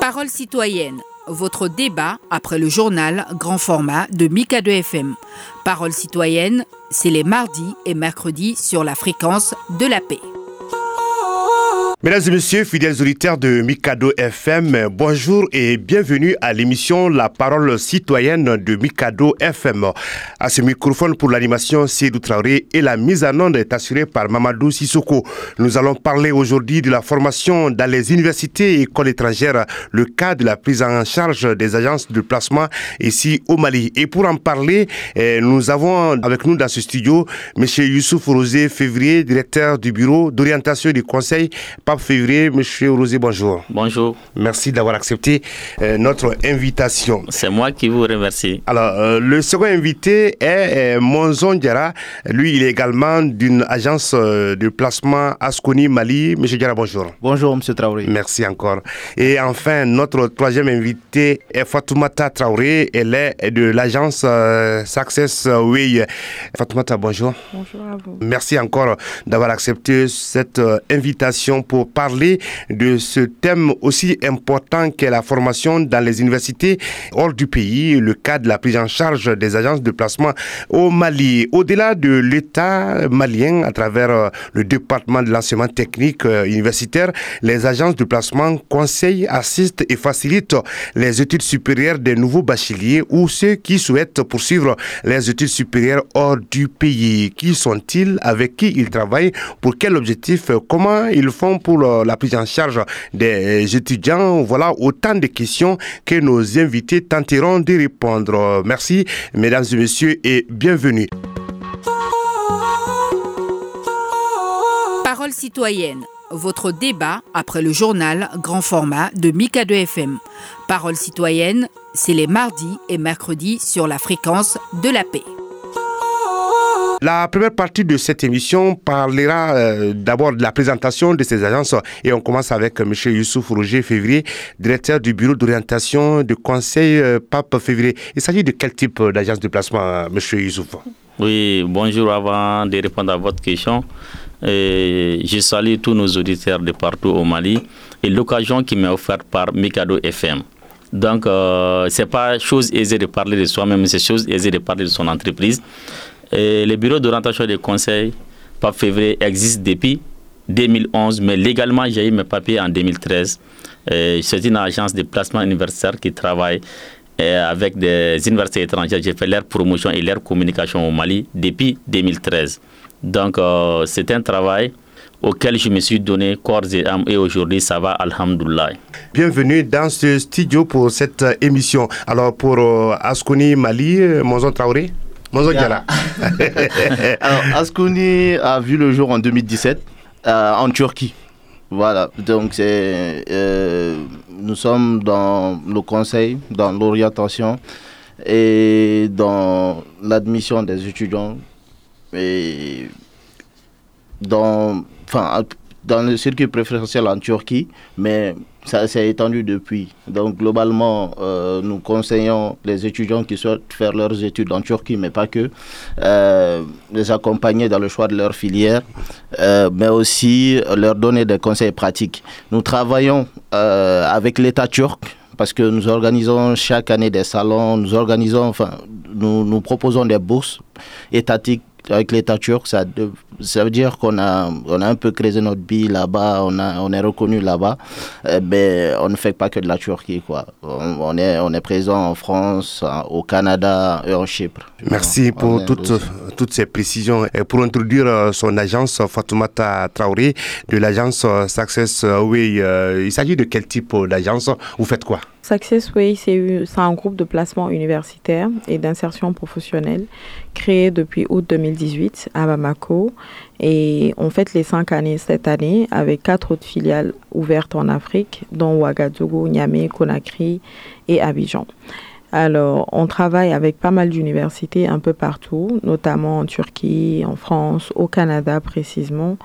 Parole citoyenne, votre débat après le journal grand format de Mika 2 FM. Parole citoyenne, c'est les mardis et mercredis sur la fréquence de la paix. Mesdames et messieurs, fidèles auditeurs de Mikado FM, bonjour et bienvenue à l'émission La parole citoyenne de Mikado FM. À ce microphone pour l'animation, Cédou Traoré et la mise en onde est assurée par Mamadou Sissoko. Nous allons parler aujourd'hui de la formation dans les universités et écoles étrangères, le cas de la prise en charge des agences de placement ici au Mali. Et pour en parler, eh, nous avons avec nous dans ce studio M. Youssouf Rosé Février, directeur du bureau d'orientation du conseil février. Monsieur Rosé, bonjour. Bonjour. Merci d'avoir accepté euh, notre invitation. C'est moi qui vous remercie. Alors, euh, le second invité est euh, Monzon Diara. Lui, il est également d'une agence de placement Asconi Mali. Monsieur Diara, bonjour. Bonjour, monsieur Traoré. Merci encore. Et enfin, notre troisième invité est Fatoumata Traoré. Elle est de l'agence Success Way. Fatoumata, bonjour. Bonjour à vous. Merci encore d'avoir accepté cette invitation pour parler de ce thème aussi important qu'est la formation dans les universités hors du pays, le cas de la prise en charge des agences de placement au Mali. Au-delà de l'État malien, à travers euh, le département de l'enseignement technique euh, universitaire, les agences de placement conseillent, assistent et facilitent les études supérieures des nouveaux bacheliers ou ceux qui souhaitent poursuivre les études supérieures hors du pays. Qui sont-ils? Avec qui ils travaillent? Pour quel objectif? Comment ils font pour la prise en charge des étudiants. Voilà autant de questions que nos invités tenteront de répondre. Merci, mesdames et messieurs, et bienvenue. Parole citoyenne votre débat après le journal grand format de Mika 2 FM. Parole citoyenne, c'est les mardis et mercredis sur la fréquence de la paix. La première partie de cette émission parlera euh, d'abord de la présentation de ces agences et on commence avec M. Youssouf Roger Février, directeur du bureau d'orientation du conseil euh, Pape Février. Il s'agit de quel type d'agence de placement, euh, M. Youssouf? Oui, bonjour. Avant de répondre à votre question, je salue tous nos auditeurs de partout au Mali et l'occasion qui m'est offerte par Mikado FM. Donc, ce n'est pas chose aisée de parler de soi-même, c'est chose aisée de parler de son entreprise. Et le bureau d'orientation des conseils, par février, existe depuis 2011, mais légalement, j'ai eu mes papiers en 2013. C'est une agence de placement universitaire qui travaille avec des universités étrangères. J'ai fait leur promotion et leur communication au Mali depuis 2013. Donc, euh, c'est un travail auquel je me suis donné corps et âme et aujourd'hui ça va, alhamdoulilah. Bienvenue dans ce studio pour cette émission. Alors pour euh, Asconi Mali, euh, Monzon Traoré Alors, a vu le jour en 2017 euh, en Turquie. Voilà, donc c'est, euh, nous sommes dans le conseil, dans l'orientation et dans l'admission des étudiants et dans, enfin, dans le circuit préférentiel en Turquie, mais ça s'est étendu depuis. Donc globalement, euh, nous conseillons les étudiants qui souhaitent faire leurs études en Turquie, mais pas que, euh, les accompagner dans le choix de leur filière, euh, mais aussi leur donner des conseils pratiques. Nous travaillons avec l'État turc parce que nous organisons chaque année des salons, nous organisons, enfin, nous, nous proposons des bourses étatiques avec l'État turc, ça, ça veut dire qu'on a, on a un peu créé notre bille là-bas, on, a, on est reconnu là-bas, mais eh ben, on ne fait pas que de la Turquie. Quoi. On, est, on est présent en France, au Canada et en Chypre. Merci pour toutes, toutes ces précisions. Et pour introduire euh, son agence, Fatoumata Traoré, de l'agence euh, Success Way, euh, il s'agit de quel type d'agence? Vous faites quoi? Successway, c'est un groupe de placement universitaire et d'insertion professionnelle créé depuis août 2018 à Bamako. Et on fête les cinq années cette année avec quatre autres filiales ouvertes en Afrique, dont Ouagadougou, Niamey, Conakry et Abidjan. Alors, on travaille avec pas mal d'universités un peu partout, notamment en Turquie, en France, au Canada précisément,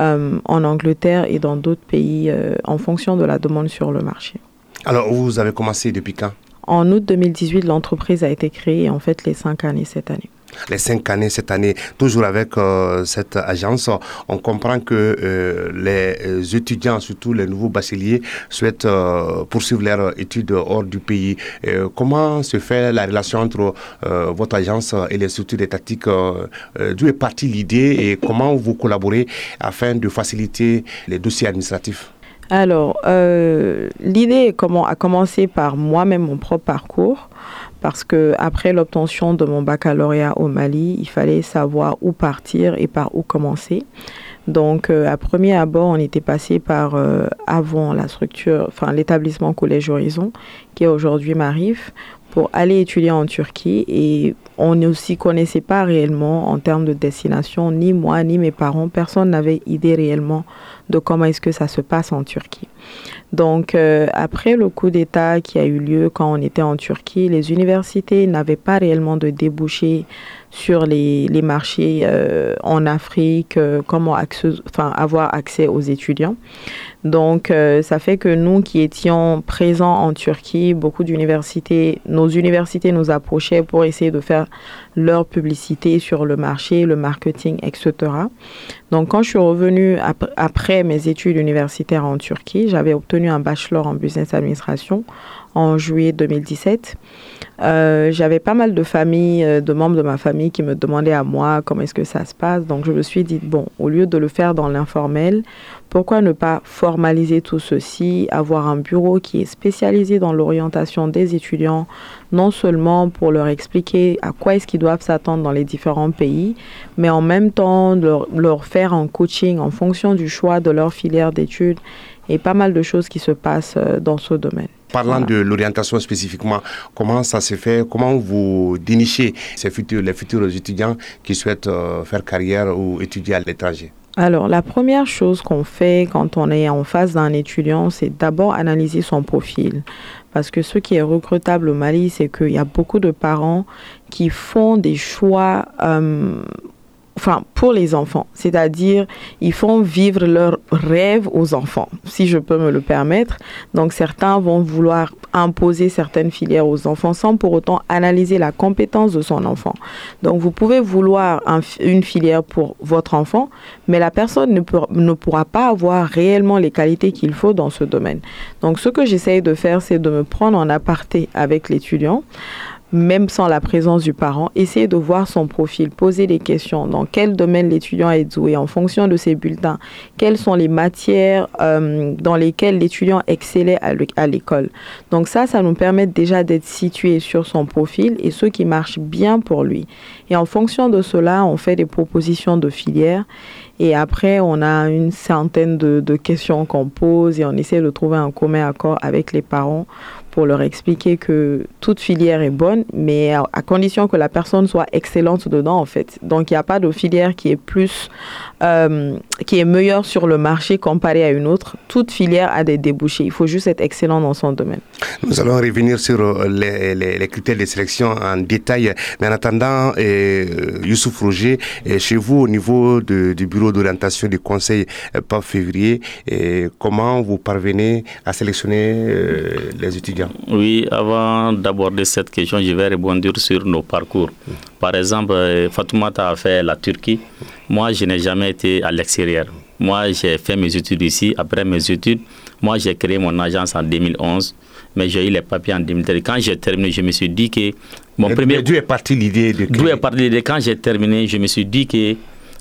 euh, en Angleterre et dans d'autres pays euh, en fonction de la demande sur le marché. Alors, vous avez commencé depuis quand En août 2018, l'entreprise a été créée en fait les cinq années cette année. les cinq années cette année, toujours avec euh, cette agence, on comprend que euh, les étudiants, surtout les nouveaux bacheliers, souhaitent euh, poursuivre leurs études hors du pays. comment se fait la relation entre votre agence et les structures étatiques D'où est partie l'idée et comment vous collaborez afin de faciliter les dossiers administratifs? Alors, l'idée a commencé par moi-même, mon propre parcours parce que après l'obtention de mon baccalauréat au Mali, il fallait savoir où partir et par où commencer. Donc, euh, à premier abord, on était passé par euh, avant la structure, enfin l'établissement Collège Horizon, qui est aujourd'hui Marif, pour aller étudier en Turquie. Et on ne s'y connaissait pas réellement en termes de destination, ni moi, ni mes parents. Personne n'avait idée réellement de comment est-ce que ça se passe en Turquie. Donc, euh, après le coup d'État qui a eu lieu quand on était en Turquie, les universités n'avaient pas réellement de débouchés sur les, marchés euh, en Afrique, euh, comment avoir accès aux étudiants. Donc, euh, ça fait que nous qui étions présents en Turquie, beaucoup d'universités, nos universités nous approchaient pour essayer de faire leur publicité sur le marché, le marketing, etc. Donc, quand je suis revenue après mes études universitaires en Turquie, j'avais obtenu un bachelor en business administration en juillet 2017. Euh, j'avais pas mal de familles, euh, de membres de ma famille qui me demandaient à moi comment est-ce que ça se passe. Donc je me suis dit, bon, au lieu de le faire dans l'informel, pourquoi ne pas formaliser tout ceci, avoir un bureau qui est spécialisé dans l'orientation des étudiants, non seulement pour leur expliquer à quoi est-ce qu'ils doivent s'attendre dans les différents pays, mais en même temps leur, leur faire un coaching en fonction du choix de leur filière d'études et pas mal de choses qui se passent euh, dans ce domaine. Parlant de l'orientation spécifiquement, comment ça se fait? Comment vous dénichez ces futurs, les futurs étudiants qui souhaitent euh, faire carrière ou étudier à l'étranger? Alors, la première chose qu'on fait quand on est en face d'un étudiant, c'est d'abord analyser son profil. Parce que ce qui est recrutable au Mali, c'est qu'il y a beaucoup de parents qui font des choix euh, enfin pour les enfants, c'est-à-dire ils font vivre leurs rêves aux enfants, si je peux me le permettre. Donc certains vont vouloir imposer certaines filières aux enfants sans pour autant analyser la compétence de son enfant. Donc vous pouvez vouloir une filière pour votre enfant, mais la personne ne, ne pourra pas avoir réellement les qualités qu'il faut dans ce domaine. Donc ce que j'essaye de faire, c'est de me prendre en aparté avec l'étudiant même sans la présence du parent, essayer de voir son profil, poser des questions, dans quel domaine l'étudiant est doué en fonction de ses bulletins, quelles sont les matières euh, dans lesquelles l'étudiant excellait à l'école. Donc ça, ça nous permet déjà d'être situé sur son profil et ce qui marche bien pour lui. Et en fonction de cela, on fait des propositions de filière et après, on a une centaine de, de questions qu'on pose et on essaie de trouver un commun accord avec les parents pour leur expliquer que toute filière est bonne, mais à, condition que la personne soit excellente dedans, en fait. Donc, il n'y a pas de filière qui est plus, euh, qui est meilleure sur le marché comparé à une autre. Toute filière a des débouchés. Il faut juste être excellent dans son domaine. Nous allons revenir sur euh, les, les, critères de sélection en détail. Mais en attendant, euh, Youssouf Roger, chez vous, au niveau de, du bureau d'orientation du conseil pas février, comment vous parvenez à sélectionner les étudiants? Oui, avant d'aborder cette question, je vais rebondir sur nos parcours. Par exemple, Fatoumata a fait la Turquie. Moi, je n'ai jamais été à l'extérieur. Moi, j'ai fait mes études ici. Après mes études, moi, j'ai créé mon agence en 2011, mais j'ai eu les papiers en 2013. Quand j'ai terminé, je me suis dit que mon premier. D'où est partie l'idée de D'où est partie l'idée Quand j'ai terminé, je me suis dit que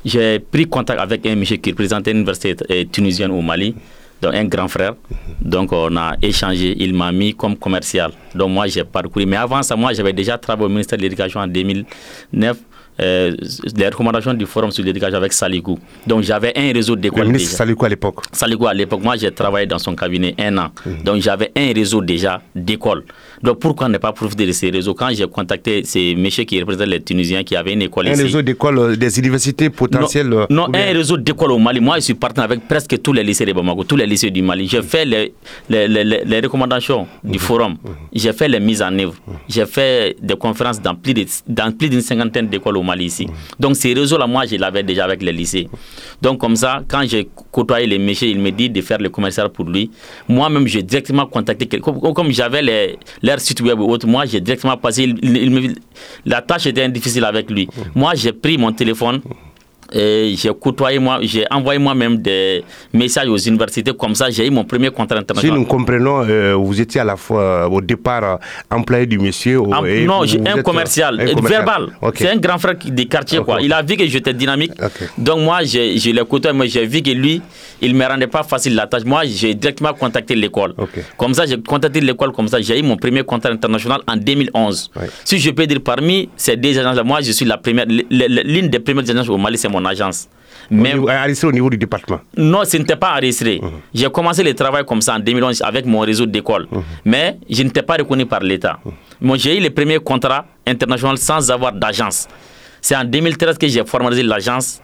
j'ai pris contact avec un monsieur qui représentait l'université euh, tunisienne au Mali donc un grand frère. Donc on a échangé, il m'a mis comme commercial. Donc moi j'ai parcouru. Mais avant ça, moi j'avais déjà travaillé au ministère de l'Éducation en 2009 euh, les recommandations du forum sur l'éducation avec Saligou. Donc j'avais un réseau d'écoles. Le ministre Saligou à l'époque Saligou à l'époque. Moi j'ai travaillé dans son cabinet un an. Mhm. Donc j'avais un réseau déjà d'écoles. Donc pourquoi ne pas profiter de ces réseaux Quand j'ai contacté ces messieurs qui représentent les Tunisiens qui avaient une école un ici. Un réseau d'écoles, euh, des universités potentielles Non, non un réseau d'écoles au Mali. Moi je suis partenaire avec presque tous les lycées de Bamako, tous les lycées du Mali. J'ai fait les, les, les, recommandations du mhm. forum. Mhm. J'ai fait les mises en œuvre. J'ai fait des conférences dans plus d'une cinquantaine d'écoles au Mali ici. Donc ces réseaux-là, moi, je l'avais déjà avec les lycées. Donc comme ça, quand j'ai côtoyé les méchants, il me dit de faire le commercial pour lui. Moi-même, j'ai directement contacté quelqu'un. Comme, j'avais les, leur site web ou autre, moi, j'ai directement passé. la tâche était difficile avec lui. Moi, j'ai pris mon téléphone j'ai côtoyé moi, j'ai envoyé moi-même des messages aux universités comme ça. J'ai eu mon premier contrat international. Si nous comprenons, euh, vous étiez à la fois euh, au départ euh, employé du monsieur. non, j'ai un, commercial, verbal. C'est un grand frère des quartiers quoi. Il a vu que j'étais dynamique. Donc moi, je l'ai côtoyé, moi j'ai vu que lui, il me rendait pas facile la tâche. Moi, j'ai directement contacté l'école. Comme ça, j'ai contacté l'école comme ça. J'ai eu mon premier contrat international en 2011. Si je peux dire parmi ces deux agences, moi, je suis la première, l'une des premières agences au Mali, c'est mon agence. Même, enregistré au niveau du département Non, ce n'était pas enregistré. Mhm. J'ai commencé le travail comme ça en 2011 avec mon réseau d'école. Mhm. Mais je n'étais pas reconnu par l'État. Mhm. Moi, j'ai eu le premier contrat international sans avoir d'agence. C'est en 2013 que j'ai formalisé l'agence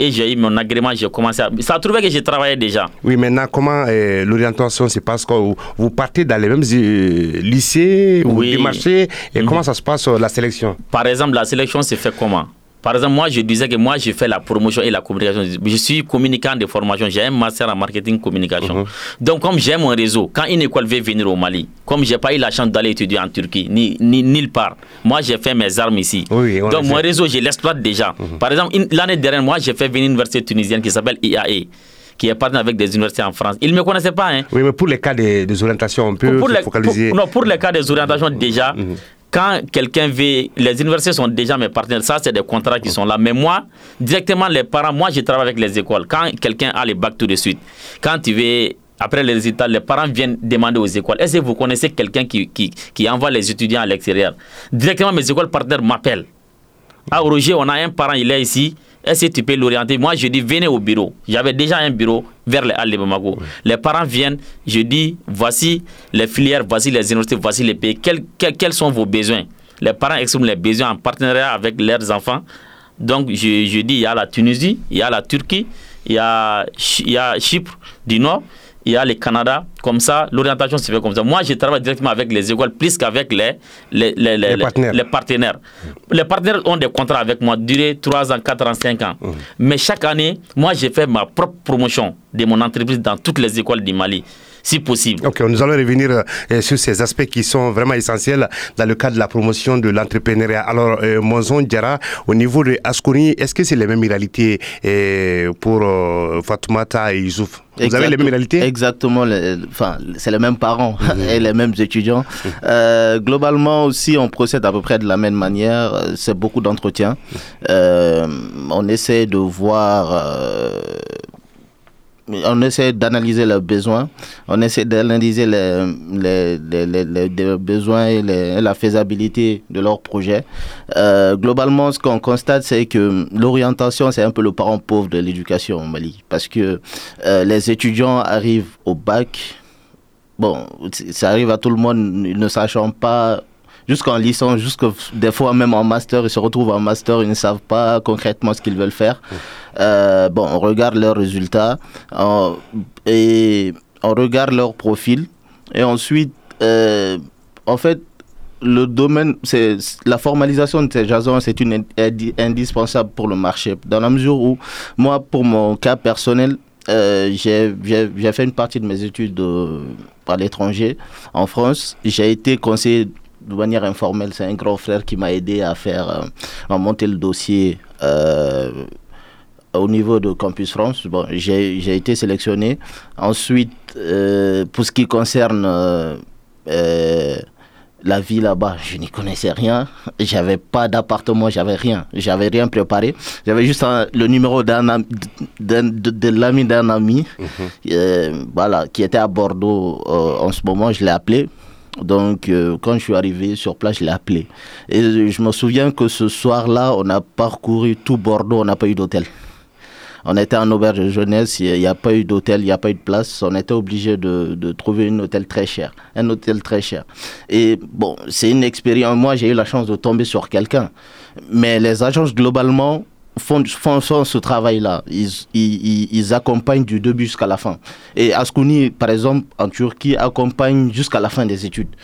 et j'ai eu mon agrément, j'ai commencé à... Ça a trouvé que j'ai travaillé déjà. Oui, maintenant, comment euh, l'orientation se passe? Quand vous, partez dans les mêmes euh, lycées, vous oui. démarchez, et comment ça se passe euh, la sélection? Par exemple, la sélection se fait comment? Par exemple, moi, je disais que moi, je fais la promotion et la communication. Je suis communicant de formation. J'ai un master en marketing communication. Mhm. Donc, comme j'ai mon réseau, quand une école veut venir au Mali, comme j'ai pas eu la chance d'aller étudier en Turquie, ni, ni nulle part, moi, j'ai fait mes armes ici. Donc, mon réseau, je l'exploite déjà. Mhm. Par exemple, l'année dernière, moi, j'ai fait venir une université tunisienne qui s'appelle IAE qui est partenaire avec des universités en France. Ils ne me connaissaient pas. Hein. Oui, mais pour les cas des, orientations, on peut pour, focaliser. non, pour les cas des orientations, déjà, mhm quand quelqu'un veut, les universités sont déjà mes partenaires, ça c'est des contrats qui sont là. Mais moi, directement les parents, moi je travaille avec les écoles. Quand quelqu'un a les bacs tout de suite, quand tu veux, après les résultats, les parents viennent demander aux écoles, est-ce que vous connaissez quelqu'un qui, qui, qui, envoie les étudiants à l'extérieur? Directement mes écoles partenaires m'appellent. Ah Roger, on a un parent, il est ici, est-ce que tu peux l'orienter? Moi, je dis, venez au bureau. J'avais déjà un bureau vers les Halles de Bamako. Les parents viennent, je dis, voici les filières, voici les universités, voici les pays. Quels, quels, sont vos besoins? Les parents expriment les besoins en partenariat avec leurs enfants. Donc, je, je dis, il y a la Tunisie, il y a la Turquie, il y a, il y a Chypre du Nord, il y a le Canada. Comme ça, l'orientation se fait comme ça. Moi, je travaille directement avec les écoles plus qu'avec les, les, les, les, partenaires. les, partenaires. Les partenaires ont des contrats avec moi, durée 3 ans, 4 ans, 5 ans. Mmh. Mais chaque année, moi, j'ai fait ma propre promotion de mon entreprise dans toutes les écoles du Mali si possible. Ok, nous allons revenir euh, sur ces aspects qui sont vraiment essentiels dans le cadre de la promotion de l'entrepreneuriat. Alors, euh, Monzon Diara, au niveau de Askouni, est-ce que c'est les mêmes réalités euh, pour Fatoumata et Youssouf? Vous avez les mêmes réalités? Exactement, enfin, c'est les mêmes parents mhm. et les mêmes étudiants. Globalement aussi, on procède à peu près de la même manière. C'est beaucoup d'entretiens. on essaie de voir on essaie d'analyser leurs besoins, on essaie d'analyser les, les, besoins et, la faisabilité de leur projet. Euh, globalement, ce qu'on constate, c'est que l'orientation, c'est un peu le parent pauvre de l'éducation au Mali, parce que euh, les étudiants arrivent au bac. Bon, ça arrive à tout le monde, ne sachant pas jusqu'en licence, jusque des fois même en master, ils se retrouvent en master, ils ne savent pas concrètement ce qu'ils veulent faire. Euh, bon, on regarde leurs résultats et on regarde leur profil et ensuite, euh, en fait, le domaine, c'est la formalisation de ces jasons, c'est une indispensable pour le marché. Dans la mesure où, moi, pour mon cas personnel, euh, j'ai fait une partie de mes études à l'étranger, en France. J'ai été conseiller de manière informelle. C'est un grand frère qui m'a aidé à faire, euh, à monter le dossier euh, au niveau de Campus France. Bon, j'ai été sélectionné. Ensuite, euh, pour ce qui concerne la vie là-bas, je n'y connaissais rien. J'avais pas d'appartement, j'avais rien. J'avais rien préparé. J'avais juste le numéro d'un de, l'ami d'un ami, mhm. voilà, qui était à Bordeaux en ce moment. Je l'ai appelé donc, euh, quand je suis arrivé sur place, je l'ai appelé. Et je me souviens que ce soir-là, on a parcouru tout Bordeaux, on n'a pas eu d'hôtel. On était en auberge de jeunesse, il n'y a pas eu d'hôtel, il n'y a pas eu de place. On était obligé de, de, trouver un hôtel très cher. Un hôtel très cher. Et bon, c'est une expérience. Moi, j'ai eu la chance de tomber sur quelqu'un. Mais les agences, globalement, font, font, ce travail-là. Ils, ils, ils, accompagnent du début jusqu'à la fin. Et Askouni, par exemple, en Turquie, accompagne jusqu'à la fin des études.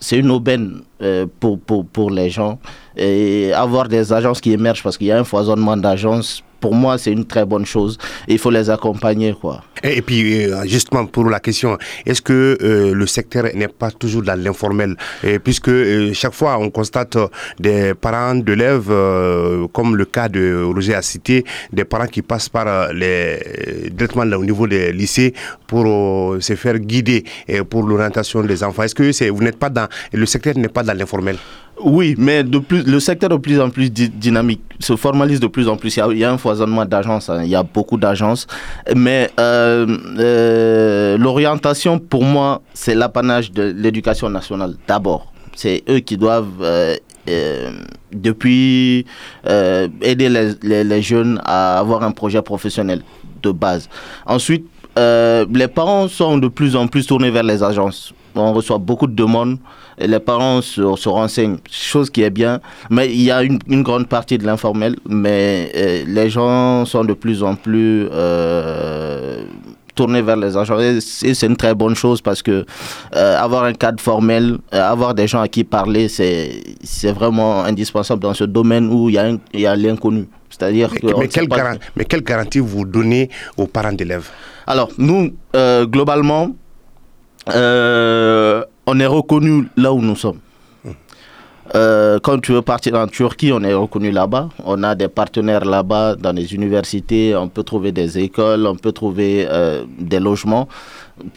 C'est une aubaine euh, pour, pour, pour les gens. Et avoir des agences qui émergent parce qu'il y a un foisonnement d'agences pour moi, c'est une très bonne chose. il faut les accompagner, quoi. Et, puis, euh, justement, pour la question, est-ce que euh, le secteur n'est pas toujours dans l'informel? Puisque euh, chaque fois, on constate des parents d'élèves, comme le cas de Roger a cité, des parents qui passent par les directement au niveau des lycées pour se faire guider pour l'orientation des enfants. Est-ce que vous n'êtes pas dans le secteur n'est pas dans l'informel? Oui, mais de plus, le secteur de plus en plus dynamique, se formalise de plus en plus. Il y a, un foisonnement d'agences, hein. il y a beaucoup d'agences. Mais euh, euh, l'orientation, pour moi, c'est l'apanage de l'éducation nationale, d'abord. C'est eux qui doivent, euh, depuis, aider les, les, jeunes à avoir un projet professionnel de base. Ensuite, les parents sont de plus en plus tournés vers les agences. On reçoit beaucoup de demandes les parents se, se, renseignent, chose qui est bien, mais il y a une, grande partie de l'informel, mais euh, les gens sont de plus en plus euh, tournés vers les agents et c'est une très bonne chose parce que euh, avoir un cadre formel, avoir des gens à qui parler, c'est vraiment indispensable dans ce domaine où il y a, il y a l'inconnu. C'est-à-dire mais, mais, quelle mais quelle garantie vous donnez aux parents d'élèves? Alors, nous, globalement, euh, on est reconnu là où nous sommes. Euh, quand tu veux partir en Turquie, on est reconnu là-bas. On a des partenaires là-bas dans les universités. On peut trouver des écoles, on peut trouver euh, des logements.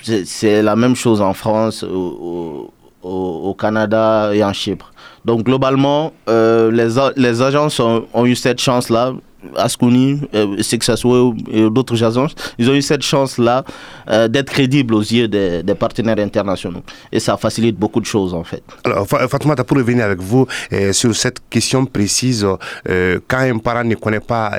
C'est la même chose en France, au, Canada et en Chypre. Donc globalement, euh, les, les agences ont eu cette chance-là Ascouni, euh, Successway et d'autres agences, ils ont eu cette chance-là euh, d'être crédibles aux yeux des, partenaires internationaux. Et ça facilite beaucoup de choses en fait. Alors Fatoumata, pour revenir avec vous euh, sur cette question précise, quand un parent ne connaît pas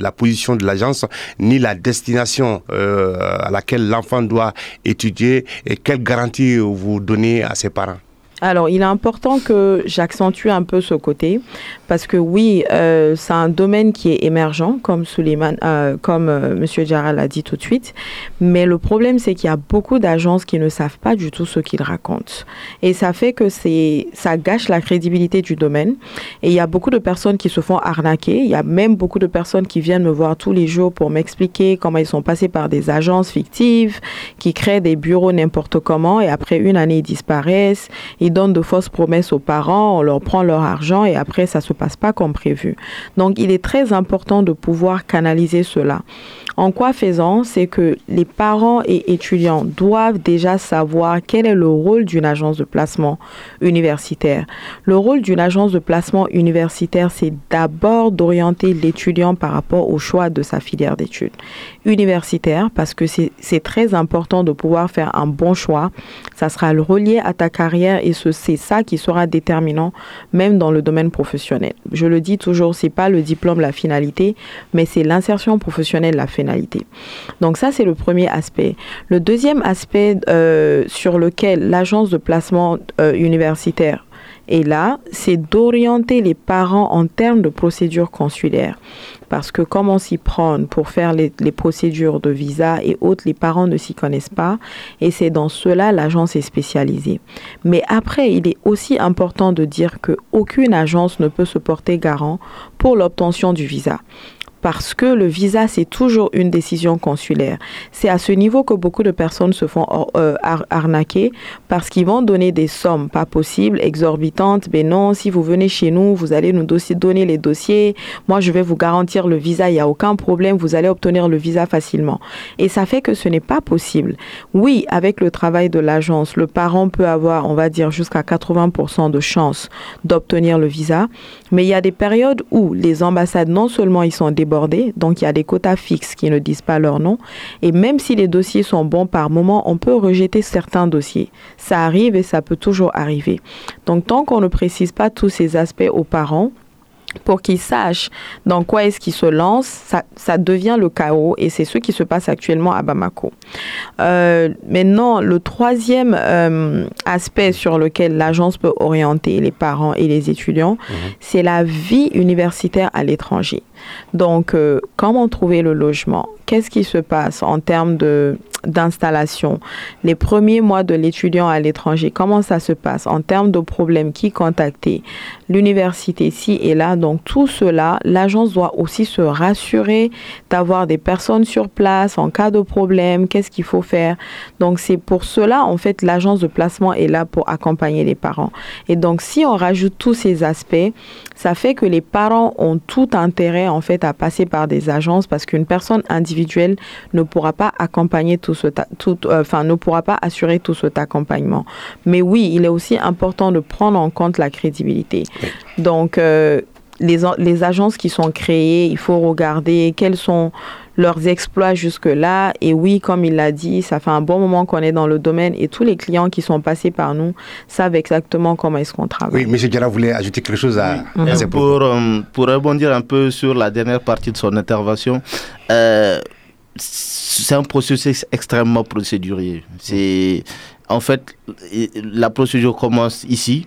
la position de l'agence ni la destination à laquelle l'enfant doit étudier, quelle garantie vous donnez à ses parents? Alors, il est important que j'accentue un peu ce côté parce que oui, euh, c'est un domaine qui est émergent, comme Suleiman, euh, comme euh, Monsieur l'a dit tout de suite. Mais le problème, c'est qu'il y a beaucoup d'agences qui ne savent pas du tout ce qu'ils racontent, et ça fait que ça gâche la crédibilité du domaine. Et il y a beaucoup de personnes qui se font arnaquer. Il y a même beaucoup de personnes qui viennent me voir tous les jours pour m'expliquer comment ils sont passés par des agences fictives, qui créent des bureaux n'importe comment, et après une année ils disparaissent donnent de fausses promesses aux parents, on leur prend leur argent et après ça se passe pas comme prévu. Donc il est très important de pouvoir canaliser cela. En quoi faisant, c'est que les parents et étudiants doivent déjà savoir quel est le rôle d'une agence de placement universitaire. Le rôle d'une agence de placement universitaire, c'est d'abord d'orienter l'étudiant par rapport au choix de sa filière d'études universitaire parce que c'est très important de pouvoir faire un bon choix. Ça sera relié à ta carrière et c'est ça qui sera déterminant même dans le domaine professionnel. Je le dis toujours, c'est pas le diplôme la finalité, mais c'est l'insertion professionnelle la finalité. Donc ça, c'est le premier aspect. Le deuxième aspect euh, sur lequel l'agence de placement euh, universitaire est là, c'est d'orienter les parents en termes de procédures consulaires. Parce que comment s'y prendre pour faire les, les, procédures de visa et autres, les parents ne s'y connaissent pas. Et c'est dans cela l'agence est spécialisée. Mais après, il est aussi important de dire qu'aucune agence ne peut se porter garant pour l'obtention du visa parce que le visa, c'est toujours une décision consulaire. C'est à ce niveau que beaucoup de personnes se font euh, arnaquer parce qu'ils vont donner des sommes pas possibles, exorbitantes. Mais non, si vous venez chez nous, vous allez nous donner les dossiers. Moi, je vais vous garantir le visa, il n'y a aucun problème, vous allez obtenir le visa facilement. Et ça fait que ce n'est pas possible. Oui, avec le travail de l'agence, le parent peut avoir, on va dire, jusqu'à 80% de chances d'obtenir le visa. Mais il y a des périodes où les ambassades, non seulement ils sont débordés, donc il y a des quotas fixes qui ne disent pas leur nom. Et même si les dossiers sont bons par moment, on peut rejeter certains dossiers. Ça arrive et ça peut toujours arriver. Donc tant qu'on ne précise pas tous ces aspects aux parents, pour qu'ils sachent dans quoi est-ce qu'ils se lancent, ça, ça, devient le chaos et c'est ce qui se passe actuellement à Bamako. Euh, maintenant, le troisième euh, aspect sur lequel l'agence peut orienter les parents et les étudiants, mhm. c'est la vie universitaire à l'étranger. Donc, euh, comment trouver le logement? Qu'est-ce qui se passe en termes de d'installation, les premiers mois de l'étudiant à l'étranger, comment ça se passe? En termes de problèmes, qui contacter, l'université ci et là. Donc tout cela, l'agence doit aussi se rassurer d'avoir des personnes sur place en cas de problème, qu'est-ce qu'il faut faire? Donc c'est pour cela, en fait, l'agence de placement est là pour accompagner les parents. Et donc si on rajoute tous ces aspects, ça fait que les parents ont tout intérêt, en fait, à passer par des agences parce qu'une personne individuelle ne pourra pas accompagner tout ce, tout, euh, enfin, ne pourra pas assurer tout cet accompagnement. Mais oui, il est aussi important de prendre en compte la crédibilité. Donc, euh, les, les agences qui sont créées, il faut regarder quels sont leurs exploits jusque-là. Et oui, comme il l'a dit, ça fait un bon moment qu'on est dans le domaine et tous les clients qui sont passés par nous savent exactement comment est-ce qu'on travaille. Oui, M. Diarra voulait ajouter quelque chose à, pour, euh, pour rebondir un peu sur la dernière partie de son intervention, euh, c'est un processus extrêmement procédurier. C'est en fait la procédure commence ici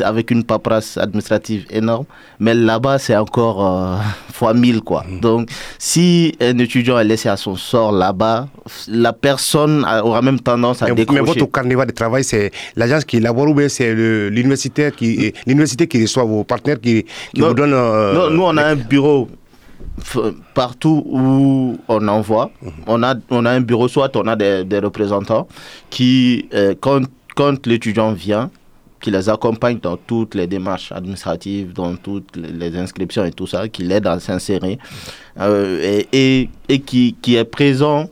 avec une paperasse administrative énorme, mais là-bas c'est encore euh, fois mille quoi. Mm. Donc si un étudiant est laissé à son sort là-bas, la personne aura même tendance à décrocher. Mais votre carnet de travail, c'est l'agence qui élabore ou bien c'est l'université qui l'université qui reçoit vos partenaires qui, vous donne. Euh, non, nous on a un bureau partout où on envoie, mhm. on, a, on a un bureau, soit on a des, des représentants qui, euh, quand, quand l'étudiant vient, qui les accompagne dans toutes les démarches administratives, dans toutes les inscriptions et tout ça, qui l'aide à s'insérer euh, et, et, qui, qui est présent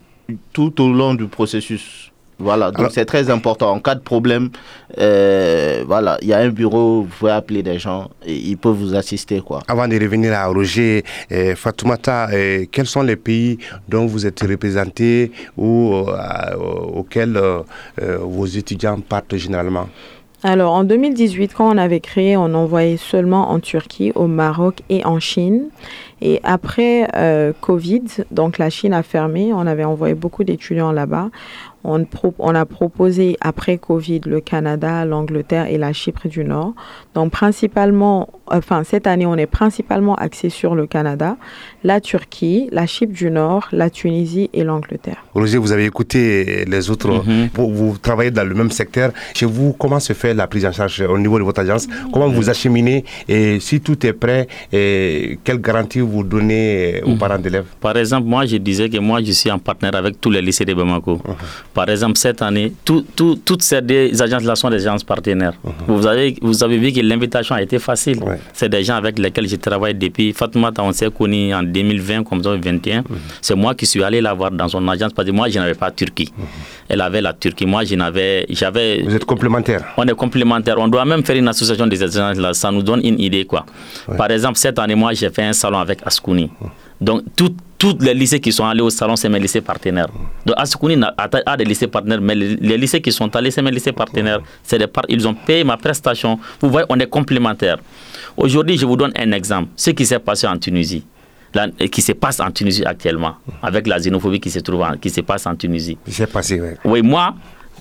tout au long du processus. Voilà, donc c'est très important. En cas de problème, euh, voilà, il y a un bureau, vous pouvez appeler des gens et ils peuvent vous assister. Quoi. Avant de revenir à Roger, euh, Fatoumata, euh, quels sont les pays dont vous êtes représentés ou auxquels vos étudiants partent généralement? Alors en 2018, quand on avait créé, on envoyait seulement en Turquie, au Maroc et en Chine. Et après Covid, donc la Chine a fermé, on avait envoyé beaucoup d'étudiants là-bas. On, on, a proposé après Covid le Canada, l'Angleterre et la Chypre du Nord. Donc principalement, enfin cette année, on est principalement axé sur le Canada, la Turquie, la Chypre du Nord, la Tunisie et l'Angleterre. Roger, vous avez écouté les autres. Mhm. vous, travaillez dans le même secteur. Chez vous, comment se fait la prise en charge au niveau de votre agence? Comment vous acheminez? Et si tout est prêt, et quelle garantie vous donnez aux mhm. parents d'élèves? Par exemple, moi, je disais que moi, je suis en partenaire avec tous les lycées de Bamako. Mhm. Par exemple, cette année, toutes ces agences-là sont des agences partenaires. Mhm. vous, avez, vous avez vu que l'invitation a été facile. C'est des gens avec lesquels je travaille depuis. Fatoumata, on s'est connus en 2020, comme ça, 2021. Mhm. C'est moi qui suis allé la voir dans son agence parce que moi, je n'avais pas Turquie. Mhm. Elle avait la Turquie. Moi, je n'avais. J'avais... Vous êtes complémentaires On est complémentaires. On doit même faire une association des agences-là. Ça nous donne une idée, quoi. Par exemple, cette année, moi, j'ai fait un salon avec Askouni. Donc, tout tous les lycées qui sont allés au salon, c'est mes lycées partenaires. Donc, Asukuni a, des lycées partenaires, mais les, lycées qui sont allés, c'est mes lycées partenaires. C'est des ils ont payé ma prestation. Vous voyez, on est complémentaires. Aujourd'hui, je vous donne un exemple. Ce qui s'est passé en Tunisie. qui se passe en Tunisie actuellement, avec la xénophobie qui se trouve, qui se passe en Tunisie. C'est passé, oui. Oui, moi,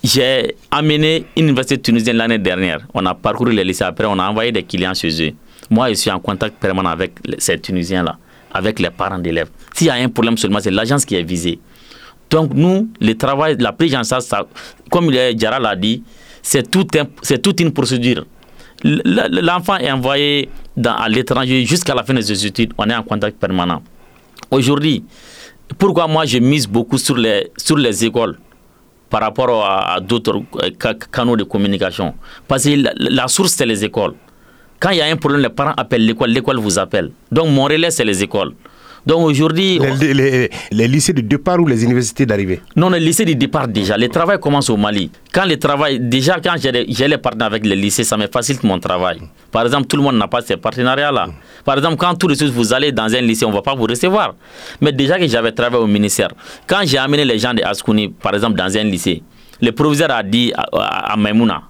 j'ai amené une université tunisienne l'année dernière. On a parcouru les lycées après, on a envoyé des clients chez eux. Moi, je suis en contact permanent avec ces Tunisiens-là avec les parents d'élèves. S'il y a un problème seulement, c'est l'agence qui est visée. Donc nous, le travail, la prise en charge, comme Diara l'a dit, c'est tout toute une procédure. L'enfant est envoyé dans, à l'étranger jusqu'à la fin de ses études. On est en contact permanent. Aujourd'hui, pourquoi moi je mise beaucoup sur les, sur les écoles par rapport à, d'autres euh, canaux de communication? Parce que la source, c'est les écoles. Quand il y a un problème, les parents appellent l'école, l'école vous appelle. Donc mon relais, c'est les écoles. Donc aujourd'hui. Les, lycées de départ ou les universités d'arrivée? Non, les lycées de départ déjà. Le travail commence au Mali. Quand le travail, déjà quand j'ai les partenaires avec les lycées, ça me facilite mon travail. Par exemple, tout le monde n'a pas ces partenariats-là. Par exemple, quand tout de suite vous allez dans un lycée, on ne va pas vous recevoir. Mais déjà que j'avais travaillé au ministère, quand j'ai amené les gens de Askouni, par exemple, dans un lycée, le proviseur a dit à, Maimouna,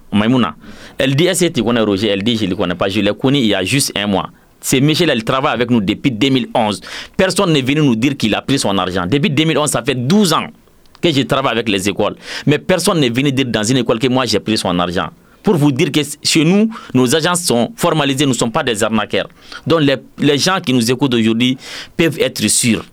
elle dit est-ce que tu connais Roger? Elle dit je ne le connais pas, je l'ai connu il y a juste un mois. C'est Michel, elle travaille avec nous depuis 2011. Personne n'est venu nous dire qu'il a pris son argent. Depuis 2011, ça fait 12 ans que je travaille avec les écoles. Mais personne n'est venu dire dans une école que moi j'ai pris son argent. Pour vous dire que chez nous, nos agences sont formalisées, nous ne sommes pas des arnaqueurs. Donc les, les gens qui nous écoutent aujourd'hui peuvent être sûrs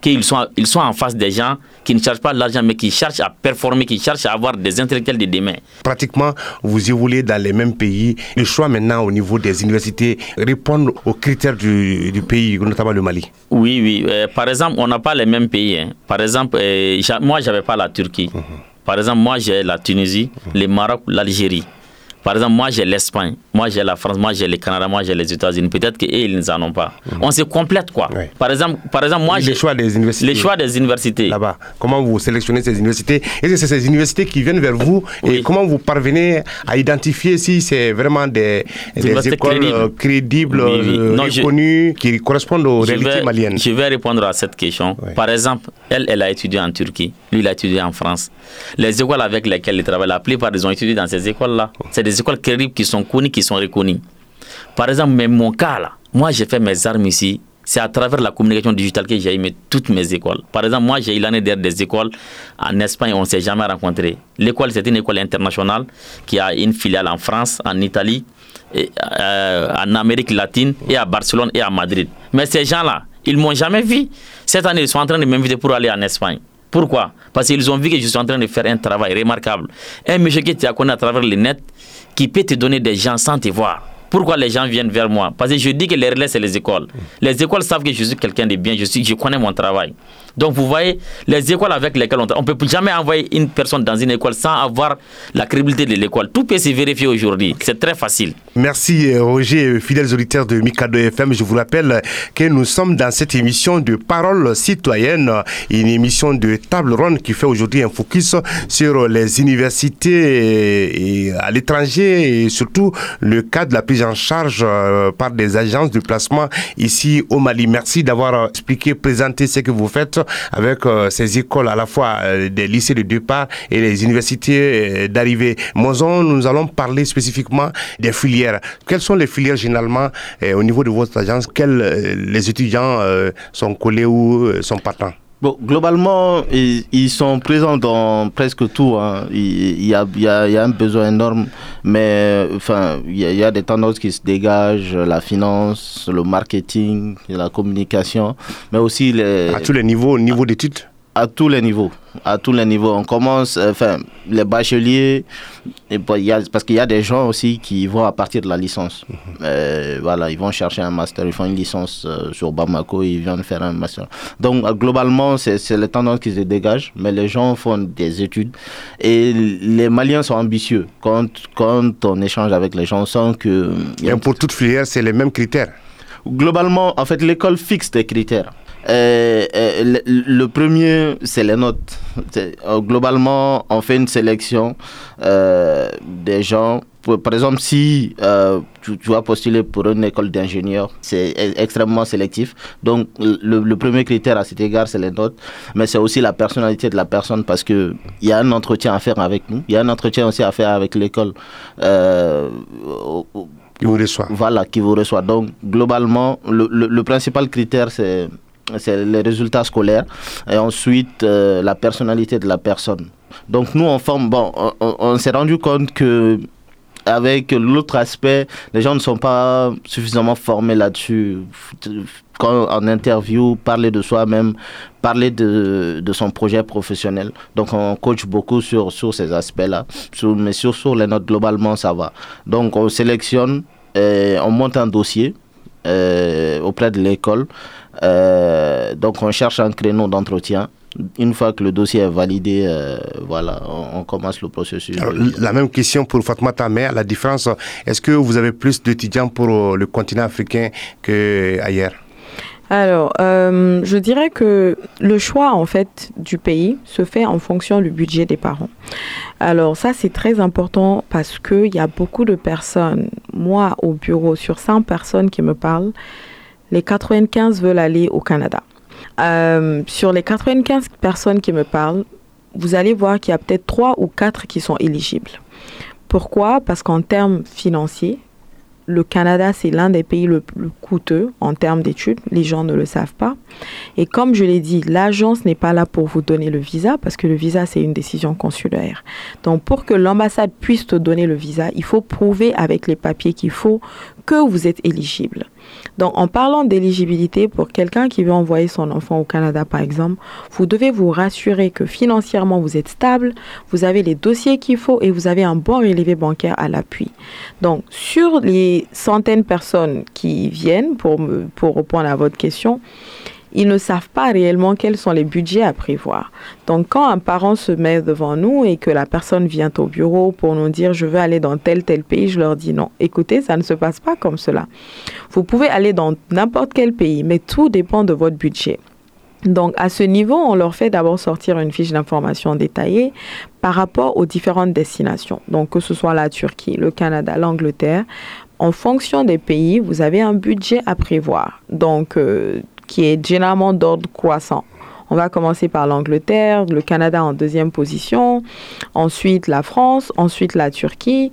qu'ils sont, ils sont en face des gens qui ne cherchent pas l'argent, mais qui cherchent à performer, qui cherchent à avoir des intellectuels de demain. Pratiquement, vous évoluez dans les mêmes pays. Le choix maintenant au niveau des universités répond aux critères du, du pays, notamment le Mali. Oui, oui. Euh, par exemple, on n'a pas les mêmes pays. Hein. Par exemple, euh, moi, je n'avais pas la Turquie. Mhm. Par exemple, moi, j'ai la Tunisie, le Maroc, l'Algérie. Par exemple, moi j'ai l'Espagne, moi j'ai la France, moi j'ai le Canada, moi j'ai les États-Unis. Peut-être qu'eux, ils n'en ont pas. Mhm. On se complète quoi. Par, exemple, par exemple, moi j'ai. Le choix des universités. Les choix des universités. Là-bas. Comment vous sélectionnez ces universités? Est-ce que c'est ces universités qui viennent vers vous Et comment vous parvenez à identifier si c'est vraiment des, des écoles crédibles, euh, reconnues, qui correspondent aux réalités maliennes? Je vais répondre à cette question. Par exemple, elle, elle a étudié en Turquie, lui, il a étudié en France. Les écoles avec lesquelles il travaille, la plupart, ils ont étudié dans ces écoles-là. C'est des écoles crédibles qui sont connues, qui sont reconnues. Par exemple, même mon cas là, moi j'ai fait mes armes ici. C'est à travers la communication digitale que j'ai aimé toutes mes écoles. Par exemple, moi j'ai eu l'année dernière des écoles en Espagne, on ne s'est jamais rencontrés. L'école, c'est une école internationale qui a une filiale en France, en Italie, euh, en Amérique latine, et à Barcelone et à Madrid. Mais ces gens-là, ils m'ont jamais vu. Cette année, ils sont en train de m'inviter pour aller en Espagne. Pourquoi? Parce qu'ils ont vu que je suis en train de faire un travail remarquable. Un monsieur qui te connu à travers le net, qui peut te donner des gens sans te voir. Pourquoi les gens viennent vers moi? Parce que je dis que les relais, c'est les écoles. Les écoles savent que je suis quelqu'un de bien, je, suis, je connais mon travail. Donc vous voyez, les écoles avec lesquelles on ne peut jamais envoyer une personne dans une école sans avoir la crédibilité de l'école. Tout peut se vérifier aujourd'hui. C'est très facile. Merci euh, Roger, fidèles auditeurs de Mikado FM. Je vous rappelle que nous sommes dans cette émission de Parole citoyenne, une émission de table ronde qui fait aujourd'hui un focus sur les universités à l'étranger et surtout le cas de la prise en charge euh, par des agences de placement ici au Mali. Merci d'avoir expliqué, présenté ce que vous faites avec euh, ces écoles à la fois euh, des lycées de départ et les universités euh, d'arrivée. Monzon, nous allons parler spécifiquement des filières. Quelles sont les filières généralement au niveau de votre agence? Quels les étudiants sont collés ou sont partants? Bon, globalement, ils, sont présents dans presque tout. Hein. Il, y a, il, y a, il, y a, un besoin énorme, mais enfin, il y, a, il y, a, des tendances qui se dégagent la finance, le marketing, la communication, mais aussi les. À tous les niveaux, niveau d'études à tous les niveaux. À tous les niveaux. On commence, euh, enfin, les bacheliers, et y a, parce qu'il y a des gens aussi qui vont à partir de la licence. Mhm. Euh, voilà, ils vont chercher un master, ils font une licence euh, sur Bamako, ils viennent faire un master. Donc, globalement, c'est les tendances qui se dégagent, mais les gens font des études. Et les Maliens sont ambitieux. Quand, quand on échange avec les gens, on sent que. Et pour toute filière, c'est les mêmes critères Globalement, en fait, l'école fixe des critères. Euh, euh, le, premier, c'est les notes. Euh, globalement, on fait une sélection des gens. par exemple, si tu, tu, vas postuler pour une école d'ingénieur, c'est extrêmement sélectif. Donc, le, premier critère à cet égard, c'est les notes. Mais c'est aussi la personnalité de la personne parce qu'il y a un entretien à faire avec nous. Il y a un entretien aussi à faire avec l'école. qui vous reçoit. Voilà, qui vous reçoit. Donc, globalement, le, le principal critère, c'est c'est les résultats scolaires et ensuite euh, la personnalité de la personne. Donc nous on forme, bon, on, s'est rendu compte que avec l'autre aspect, les gens ne sont pas suffisamment formés là-dessus. Quand en interview, parler de soi-même, parler de, de, son projet professionnel. Donc on coach beaucoup sur, sur ces aspects-là, mais sur, sur les notes globalement ça va. Donc on sélectionne, et on monte un dossier euh, auprès de l'école. Euh, donc on cherche un créneau d'entretien. Une fois que le dossier est validé, euh, voilà, on, commence le processus. la même question pour Fatma mais la différence, est-ce que vous avez plus d'étudiants pour le continent africain qu'ailleurs alors, je dirais que le choix en fait du pays se fait en fonction du budget des parents. Alors ça c'est très important parce qu'il y a beaucoup de personnes, moi au bureau, sur 100 personnes qui me parlent, les 95 veulent aller au Canada. Euh, sur les 95 personnes qui me parlent, vous allez voir qu'il y a peut-être 3 ou 4 qui sont éligibles. Pourquoi? Parce qu'en termes financiers, le Canada, c'est l'un des pays le plus coûteux en termes d'études. Les gens ne le savent pas. Et comme je l'ai dit, l'agence n'est pas là pour vous donner le visa parce que le visa, c'est une décision consulaire. Donc, pour que l'ambassade puisse te donner le visa, il faut prouver avec les papiers qu'il faut que vous êtes éligible. Donc, en parlant d'éligibilité, pour quelqu'un qui veut envoyer son enfant au Canada, par exemple, vous devez vous rassurer que financièrement, vous êtes stable, vous avez les dossiers qu'il faut et vous avez un bon relevé bancaire à l'appui. Donc, sur les centaines de personnes qui viennent, pour, pour répondre à votre question, ils ne savent pas réellement quels sont les budgets à prévoir. Donc quand un parent se met devant nous et que la personne vient au bureau pour nous dire je veux aller dans tel tel pays, je leur dis non. Écoutez, ça ne se passe pas comme cela. Vous pouvez aller dans n'importe quel pays, mais tout dépend de votre budget. Donc à ce niveau, on leur fait d'abord sortir une fiche d'information détaillée par rapport aux différentes destinations. Donc que ce soit la Turquie, le Canada, l'Angleterre, en fonction des pays, vous avez un budget à prévoir. Donc euh, qui est généralement d'ordre croissant. On va commencer par l'Angleterre, le Canada en deuxième position, ensuite la France, ensuite la Turquie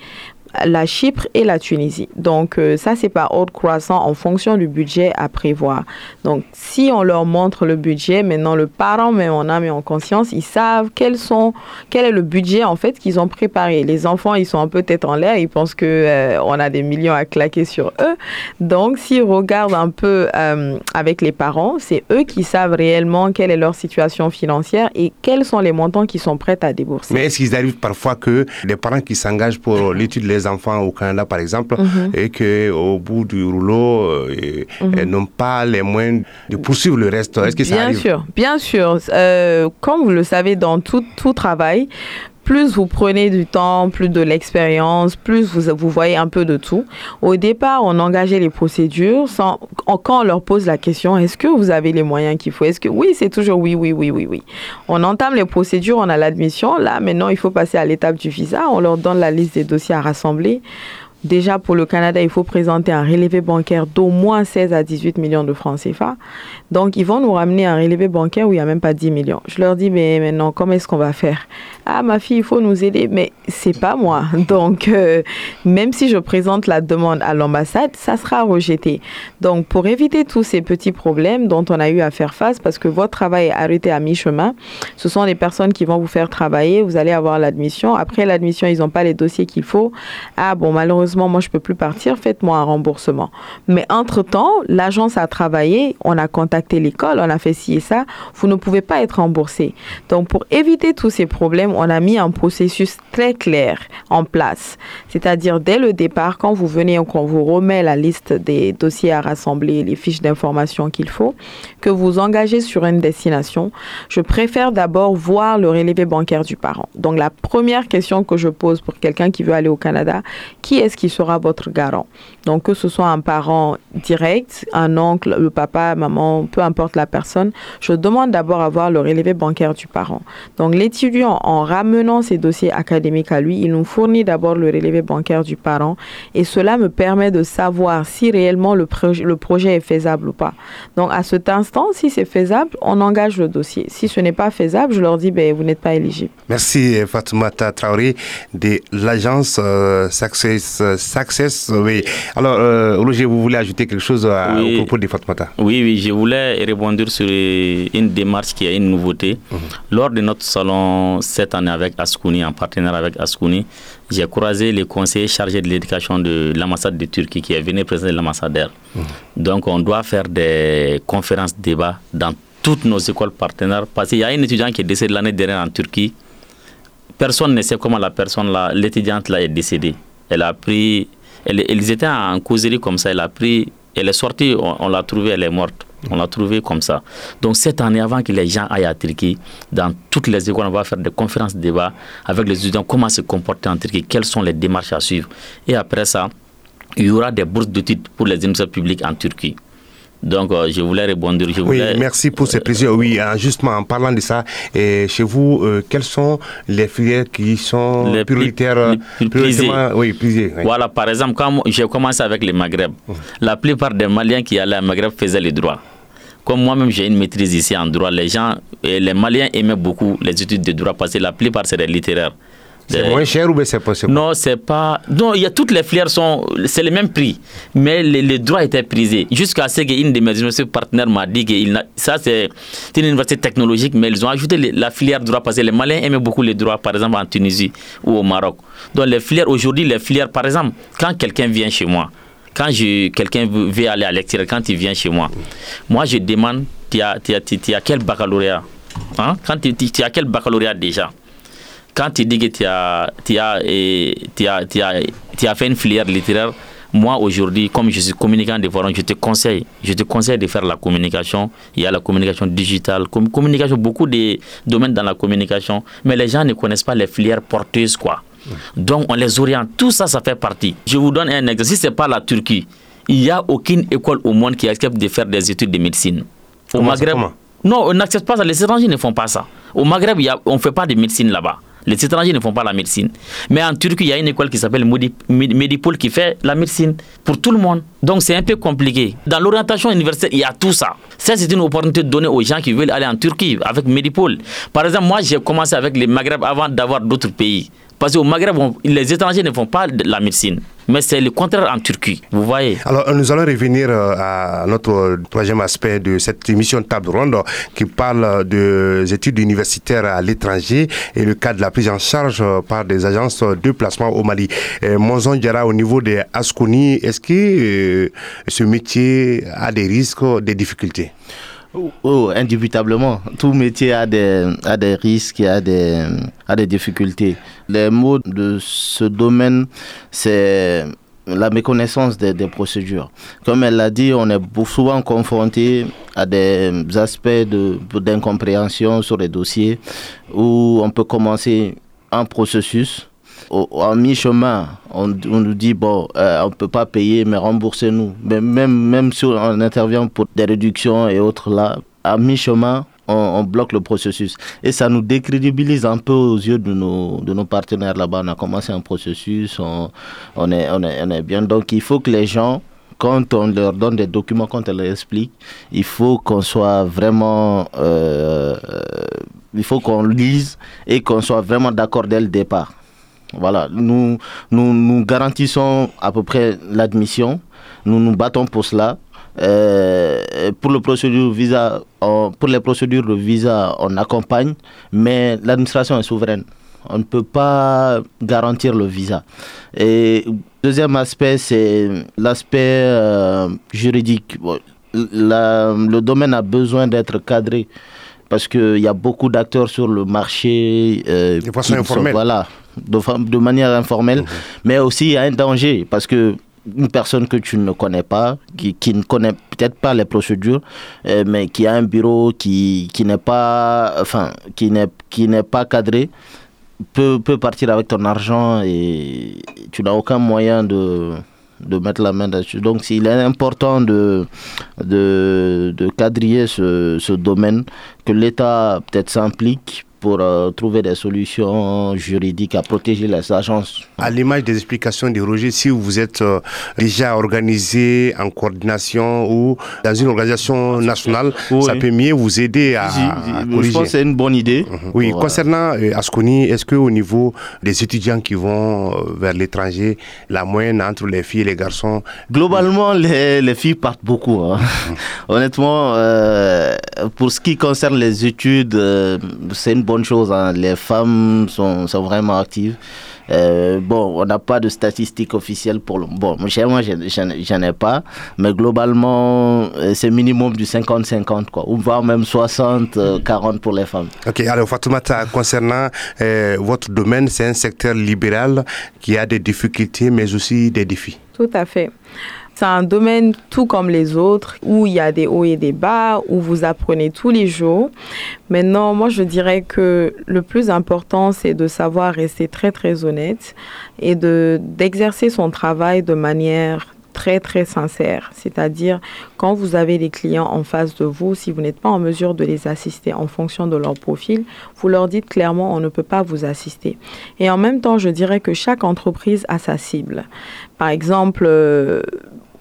la Chypre et la Tunisie. Donc euh, ça, c'est par ordre croissant en fonction du budget à prévoir. Donc si on leur montre le budget, maintenant le parent, même en âme et en conscience, ils savent quels sont, quel est le budget en fait qu'ils ont préparé. Les enfants, ils sont un peu tête en l'air, ils pensent que euh, on a des millions à claquer sur eux. Donc s'ils regardent un peu euh, avec les parents, c'est eux qui savent réellement quelle est leur situation financière et quels sont les montants qu'ils sont prêts à débourser. Mais est-ce qu'ils arrivent parfois que les parents qui s'engagent pour l'étude des enfants au Canada, par exemple, mhm. et qu'au bout du rouleau, euh, mhm. n'ont pas les moyens de poursuivre le reste. Est-ce que ça bien sûr, bien sûr. Euh, comme vous le savez, dans tout, tout travail, plus vous prenez du temps, plus de l'expérience, plus vous, voyez un peu de tout. Au départ, on engageait les procédures quand on leur pose la question, est-ce que vous avez les moyens qu'il faut? Est-ce que oui, c'est toujours oui, oui, oui, oui, oui. On entame les procédures, on a l'admission. Là, maintenant, il faut passer à l'étape du visa. On leur donne la liste des dossiers à rassembler. Déjà, pour le Canada, il faut présenter un relevé bancaire d'au moins 16 à 18 millions de francs CFA. Donc, ils vont nous ramener un relevé bancaire où il n'y a même pas 10 millions. Je leur dis, mais maintenant, comment est-ce qu'on va faire? Ah, ma fille, il faut nous aider. Mais c'est pas moi. Donc, euh, même si je présente la demande à l'ambassade, ça sera rejeté. Donc, pour éviter tous ces petits problèmes dont on a eu à faire face, parce que votre travail est arrêté à mi-chemin, ce sont les personnes qui vont vous faire travailler. Vous allez avoir l'admission. Après l'admission, ils n'ont pas les dossiers qu'il faut. Ah, bon, malheureusement, moi, je peux plus partir. Faites-moi un remboursement. Mais entre-temps, l'agence a travaillé. On a contacté l'école, on a fait ci et ça, vous ne pouvez pas être remboursé. Donc pour éviter tous ces problèmes, on a mis un processus très clair en place. C'est-à-dire dès le départ, quand vous venez, qu'on vous remet la liste des dossiers à rassembler, les fiches d'information qu'il faut, que vous engagez sur une destination, je préfère d'abord voir le relevé bancaire du parent. Donc la première question que je pose pour quelqu'un qui veut aller au Canada, qui est-ce qui sera votre garant? Donc que ce soit un parent direct, un oncle, le papa, maman, peu importe la personne, je demande d'abord à voir le relevé bancaire du parent. Donc l'étudiant, en ramenant ses dossiers académiques à lui, il nous fournit d'abord le relevé bancaire du parent et cela me permet de savoir si réellement le, le projet est faisable ou pas. Donc à cet instant, si c'est faisable, on engage le dossier. Si ce n'est pas faisable, je leur dis, ben, vous n'êtes pas éligible. Merci Fatoumata Traoré de l'agence euh, Success. Success oui. Alors, euh, Roger, vous voulez ajouter quelque chose à, au propos de Fatoumata? Oui, oui, je voulais rebondir sur une démarche qui a une nouveauté. Mhm. Lors de notre salon cette année avec Ascouni, en partenaire avec Ascouni, j'ai croisé les conseillers chargés de l'éducation de l'ambassade de Turquie qui est venu présenter l'ambassadeur. Mhm. Donc on doit faire des conférences, débats dans toutes nos écoles partenaires parce qu'il y a une étudiante qui est décédée l'année dernière en Turquie. Personne ne sait comment la personne l'étudiante là est décédée. Elle a pris, elle, ils étaient en causerie comme ça, elle a pris, elle est sortie, on l'a trouvée, elle est morte. On l'a trouvé comme ça. Donc cette année, avant que les gens aillent à Turquie, dans toutes les écoles, on va faire des conférences, débats avec les étudiants, comment se comporter en Turquie, quelles sont les démarches à suivre. Et après ça, il y aura des bourses d'études pour les universités publiques en Turquie. Donc, euh, je voulais. Je voulais... Oui, merci pour ces précisions. Oui, hein, justement, en parlant de ça, et chez vous, euh, quelles sont les filières qui sont les prioritaires les plus Oui, Voilà, par exemple, quand j'ai commencé avec les Maghreb, mmh. la plupart des Maliens qui allaient à Maghreb faisaient les droits. Comme moi-même, j'ai une maîtrise ici en droit, les gens, les Maliens aimaient beaucoup les études de droit parce que la plupart, c'est des littéraires. C'est moins cher ou bien c'est possible? Non, c'est pas. Non, il y a toutes les filières sont. C'est le même prix. Mais les, droits étaient prisés. Jusqu'à ce qu'une de mes universités partenaires m'a dit que ça, c'est une université technologique, mais ils ont ajouté la filière droit parce que les Maliens aimaient beaucoup les droits, par exemple en Tunisie ou au Maroc. Donc, les filières, aujourd'hui, les filières, par exemple, quand quelqu'un vient chez moi, quand quelqu'un veut aller à l'extérieur, quand il vient chez moi, moi, je demande tu as, as, tu as quel baccalauréat hein? Quand tu as quel baccalauréat déjà? Quand tu dis que tu as, tu as, tu as, tu as, tu as fait une filière littéraire, moi aujourd'hui, comme je suis communicant de forum, je te conseille, je te conseille de faire la communication. Il y a la communication digitale, communication, beaucoup de domaines dans la communication, mais les gens ne connaissent pas les filières porteuses, quoi. Donc on les oriente, tout ça, ça fait partie. Je vous donne un exemple, si ce n'est pas la Turquie, il n'y a aucune école au monde qui accepte de faire des études de médecine. Au Maghreb, non, on n'accepte pas ça, les étrangers ne font pas ça. Au Maghreb, on ne fait pas de médecine là-bas. Les étrangers ne font pas la médecine. Mais en Turquie, il y a une école qui s'appelle Medipol qui fait la médecine pour tout le monde. Donc c'est un peu compliqué. Dans l'orientation universitaire, il y a tout ça. Ça, c'est une opportunité donnée aux gens qui veulent aller en Turquie avec Medipol. Par exemple, moi, j'ai commencé avec les Maghreb avant d'avoir d'autres pays. Parce qu'au Maghreb, les étrangers ne font pas de la médecine. Mais c'est le contraire en Turquie, vous voyez. Alors, nous allons revenir euh, à notre troisième aspect de cette émission table ronde qui parle des études universitaires à l'étranger et le cas de la prise en charge par des agences de placement au Mali. Monzon Diara, au niveau des Asconi, est-ce que euh, ce métier a des risques, des difficultés? Oh, oh, indubitablement. Tout métier a des, risques et a des, a des difficultés. Les mots de ce domaine, c'est la méconnaissance des, des, procédures. Comme elle l'a dit, on est souvent confronté à des aspects d'incompréhension sur les dossiers où on peut commencer un processus en mi-chemin, on, nous dit, bon, euh, on ne peut pas payer, mais remboursez-nous. Mais même, même si on intervient pour des réductions et autres là, à mi-chemin, on, bloque le processus. Et ça nous décrédibilise un peu aux yeux de nos, de nos partenaires là-bas. On a commencé un processus, on, on, est, on, est, on est bien. Donc il faut que les gens quand on leur donne des documents, quand on leur explique, il faut qu'on soit vraiment, euh, il faut qu'on lise et qu'on soit vraiment d'accord dès le départ. Voilà, nous, nous, nous garantissons à peu près l'admission. Nous nous battons pour cela. Euh, pour, le procédure visa, pour les procédures de visa, on accompagne, mais l'administration est souveraine. On ne peut pas garantir le visa. Et deuxième aspect, c'est l'aspect euh, juridique. le domaine a besoin d'être cadré parce qu'il y a beaucoup d'acteurs sur le marché. Euh, de façon informelle. voilà, de, manière informelle. Mais aussi, il y a un danger parce que une personne que tu ne connais pas, qui, qui ne connaît peut-être pas les procédures, euh, mais qui a un bureau qui, qui n'est pas, enfin, qui n'est, qui n'est pas cadré, peut, peut partir avec ton argent et tu n'as aucun moyen de, de mettre la main dessus. Donc il est important de, de, de quadriller ce, ce domaine, que l'État peut-être s'implique pour euh, trouver des solutions juridiques à protéger les agences. À l'image des explications de Roger, si vous êtes euh, déjà organisé en coordination ou dans une organisation nationale, ça peut mieux vous aider à, Je pense que c'est une bonne idée. Mhm. Oui, concernant euh, Asconi, est-ce qu'au niveau des étudiants qui vont vers l'étranger, la moyenne entre les filles et les garçons Globalement, les, les filles partent beaucoup. Hein. Mhm. Honnêtement, pour ce qui concerne les études, c'est une bonne chose. Hein. Les femmes sont, sont vraiment actives. Euh, bon, on n'a pas de statistiques officielles pour le. Bon, chez moi, j'en ai pas, mais globalement, euh, c'est minimum du 50-50, quoi, ou voire même 60-40 euh, pour les femmes. Ok, alors Fatoumata, concernant votre domaine, c'est un secteur libéral qui a des difficultés, mais aussi des défis. Tout à fait. C'est un domaine tout comme les autres où il y a des hauts et des bas, où vous apprenez tous les jours. Maintenant, moi, je dirais que le plus important, c'est de savoir rester très, très honnête et de, d'exercer son travail de manière très très sincère. C'est-à-dire quand vous avez des clients en face de vous, si vous n'êtes pas en mesure de les assister en fonction de leur profil, vous leur dites clairement on ne peut pas vous assister. Et en même temps, je dirais que chaque entreprise a sa cible. Par exemple, euh,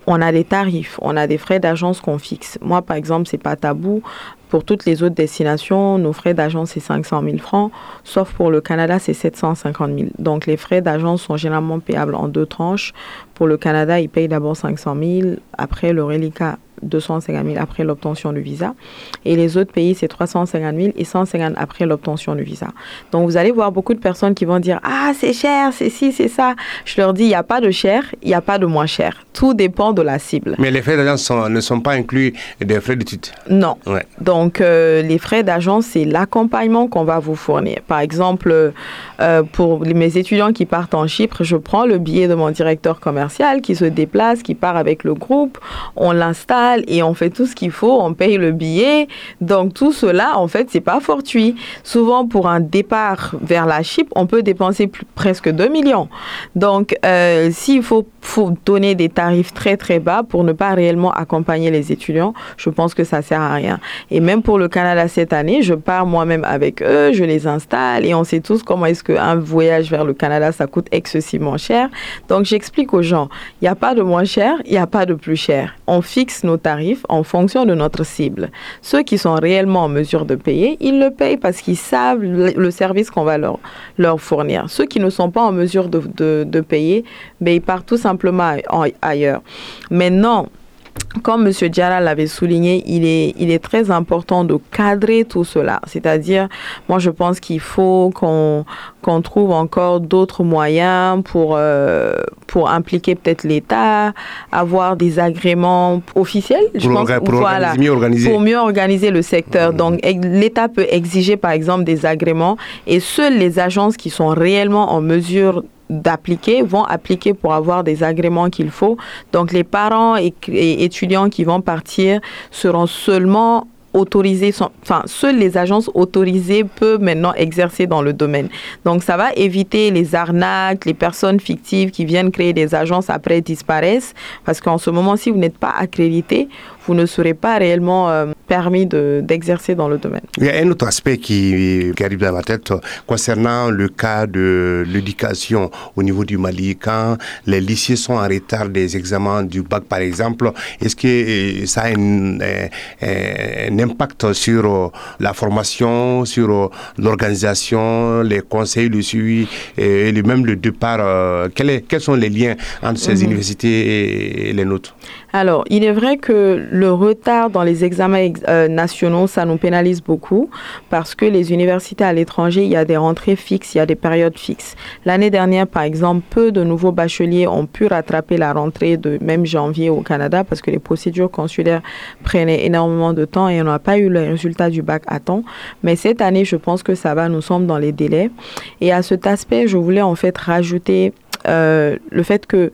on a des tarifs, on a des frais d'agence qu'on fixe. Moi, par exemple, c'est pas tabou. Pour toutes les autres destinations, nos frais d'agence, c'est 500 000 francs, sauf pour le Canada, c'est 750 000. Donc, les frais d'agence sont généralement payables en deux tranches. Pour le Canada, ils payent d'abord 500 000, après le reliquat 250 000 après l'obtention du visa. Et les autres pays, c'est 350 000 et 150 après l'obtention du visa. Donc, vous allez voir beaucoup de personnes qui vont dire Ah, c'est cher, c'est ci, c'est ça. Je leur dis Il n'y a pas de cher, il n'y a pas de moins cher. Tout dépend de la cible. Mais les frais d'agence ne sont pas inclus des frais d'études Non. Donc, euh, les frais d'agence, c'est l'accompagnement qu'on va vous fournir. Par exemple, euh, pour mes étudiants qui partent en Chypre, je prends le billet de mon directeur commercial qui se déplace, qui part avec le groupe, on l'installe et on fait tout ce qu'il faut, on paye le billet. Donc tout cela, en fait, c'est pas fortuit. Souvent, pour un départ vers la Chypre, on peut dépenser presque 2 millions. Donc, euh, s'il faut, donner des tarifs très très bas pour ne pas réellement accompagner les étudiants, je pense que ça sert à rien. Et même pour le Canada cette année, je pars moi-même avec eux, je les installe et on sait tous comment est-ce qu'un voyage vers le Canada, ça coûte excessivement cher. Donc, j'explique aux gens, il n'y a pas de moins cher, il n'y a pas de plus cher. On fixe nos tarifs en fonction de notre cible. Ceux qui sont réellement en mesure de payer, ils le payent parce qu'ils savent le, service qu'on va leur, leur fournir. Ceux qui ne sont pas en mesure de, de, payer, ben, ils partent tout simplement ailleurs. Maintenant, comme M. Diarra l'avait souligné, il est, il est très important de cadrer tout cela. C'est-à-dire, moi, je pense qu'il faut qu'on qu'on trouve encore d'autres moyens pour, euh, pour impliquer peut-être l'État, avoir des agréments officiels, je pour, pense, pour, voilà, mieux organiser. pour mieux organiser le secteur. Mmh. Donc, l'État peut exiger, par exemple, des agréments et seules les agences qui sont réellement en mesure d'appliquer vont appliquer pour avoir des agréments qu'il faut. Donc les parents et, étudiants qui vont partir seront seulement autorisés, enfin, seules les agences autorisées peuvent maintenant exercer dans le domaine. Donc, ça va éviter les arnaques, les personnes fictives qui viennent créer des agences après disparaissent. Parce qu'en ce moment, si vous n'êtes pas accrédité, vous ne serez pas réellement euh, permis d'exercer dans le domaine. Il y a un autre aspect qui, qui, arrive dans ma tête concernant le cas de l'éducation au niveau du Mali. Quand les lycées sont en retard des examens du bac, par exemple, est-ce que euh, ça a un, un, impact sur euh, la formation, sur l'organisation, les conseils, le suivi et même le départ Quels sont les liens entre ces mhm. universités et les nôtres? Alors, il est vrai que le retard dans les examens euh, nationaux, ça nous pénalise beaucoup parce que les universités à l'étranger, il y a des rentrées fixes, il y a des périodes fixes. L'année dernière, par exemple, peu de nouveaux bacheliers ont pu rattraper la rentrée de même janvier au Canada parce que les procédures consulaires prenaient énormément de temps et on n'a pas eu le résultat du bac à temps. Mais cette année, je pense que ça va, nous sommes dans les délais. Et à cet aspect, je voulais en fait rajouter euh, le fait que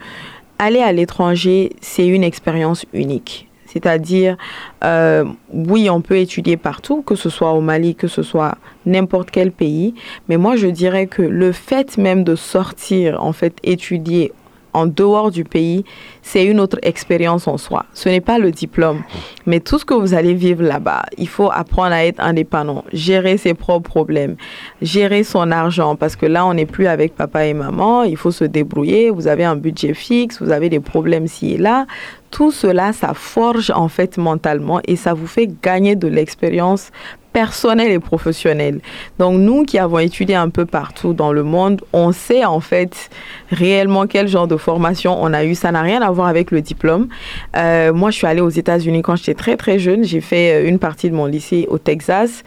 aller à l'étranger, c'est une expérience unique. C'est-à-dire, euh, oui, on peut étudier partout, que ce soit au Mali, que ce soit n'importe quel pays, mais moi je dirais que le fait même de sortir, en fait, étudier en dehors du pays, c'est une autre expérience en soi. Ce n'est pas le diplôme, mais tout ce que vous allez vivre là-bas, il faut apprendre à être indépendant, gérer ses propres problèmes, gérer son argent, parce que là, on n'est plus avec papa et maman, il faut se débrouiller, vous avez un budget fixe, vous avez des problèmes ci et là. Tout cela, ça forge en fait mentalement et ça vous fait gagner de l'expérience personnel et professionnel. Donc nous qui avons étudié un peu partout dans le monde, on sait en fait réellement quel genre de formation on a eu. Ça n'a rien à voir avec le diplôme. Euh, moi, je suis allée aux États-Unis quand j'étais très très jeune. J'ai fait euh, une partie de mon lycée au Texas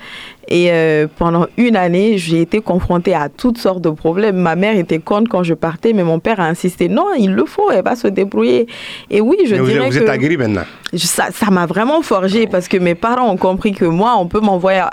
et euh, pendant une année, j'ai été confrontée à toutes sortes de problèmes. Ma mère était contre quand je partais, mais mon père a insisté non, il le faut, elle va se débrouiller. Et oui, je mais dirais vous, êtes aguerri maintenant. Ça m'a vraiment forgé parce que mes parents ont compris que moi, on peut m'envoyer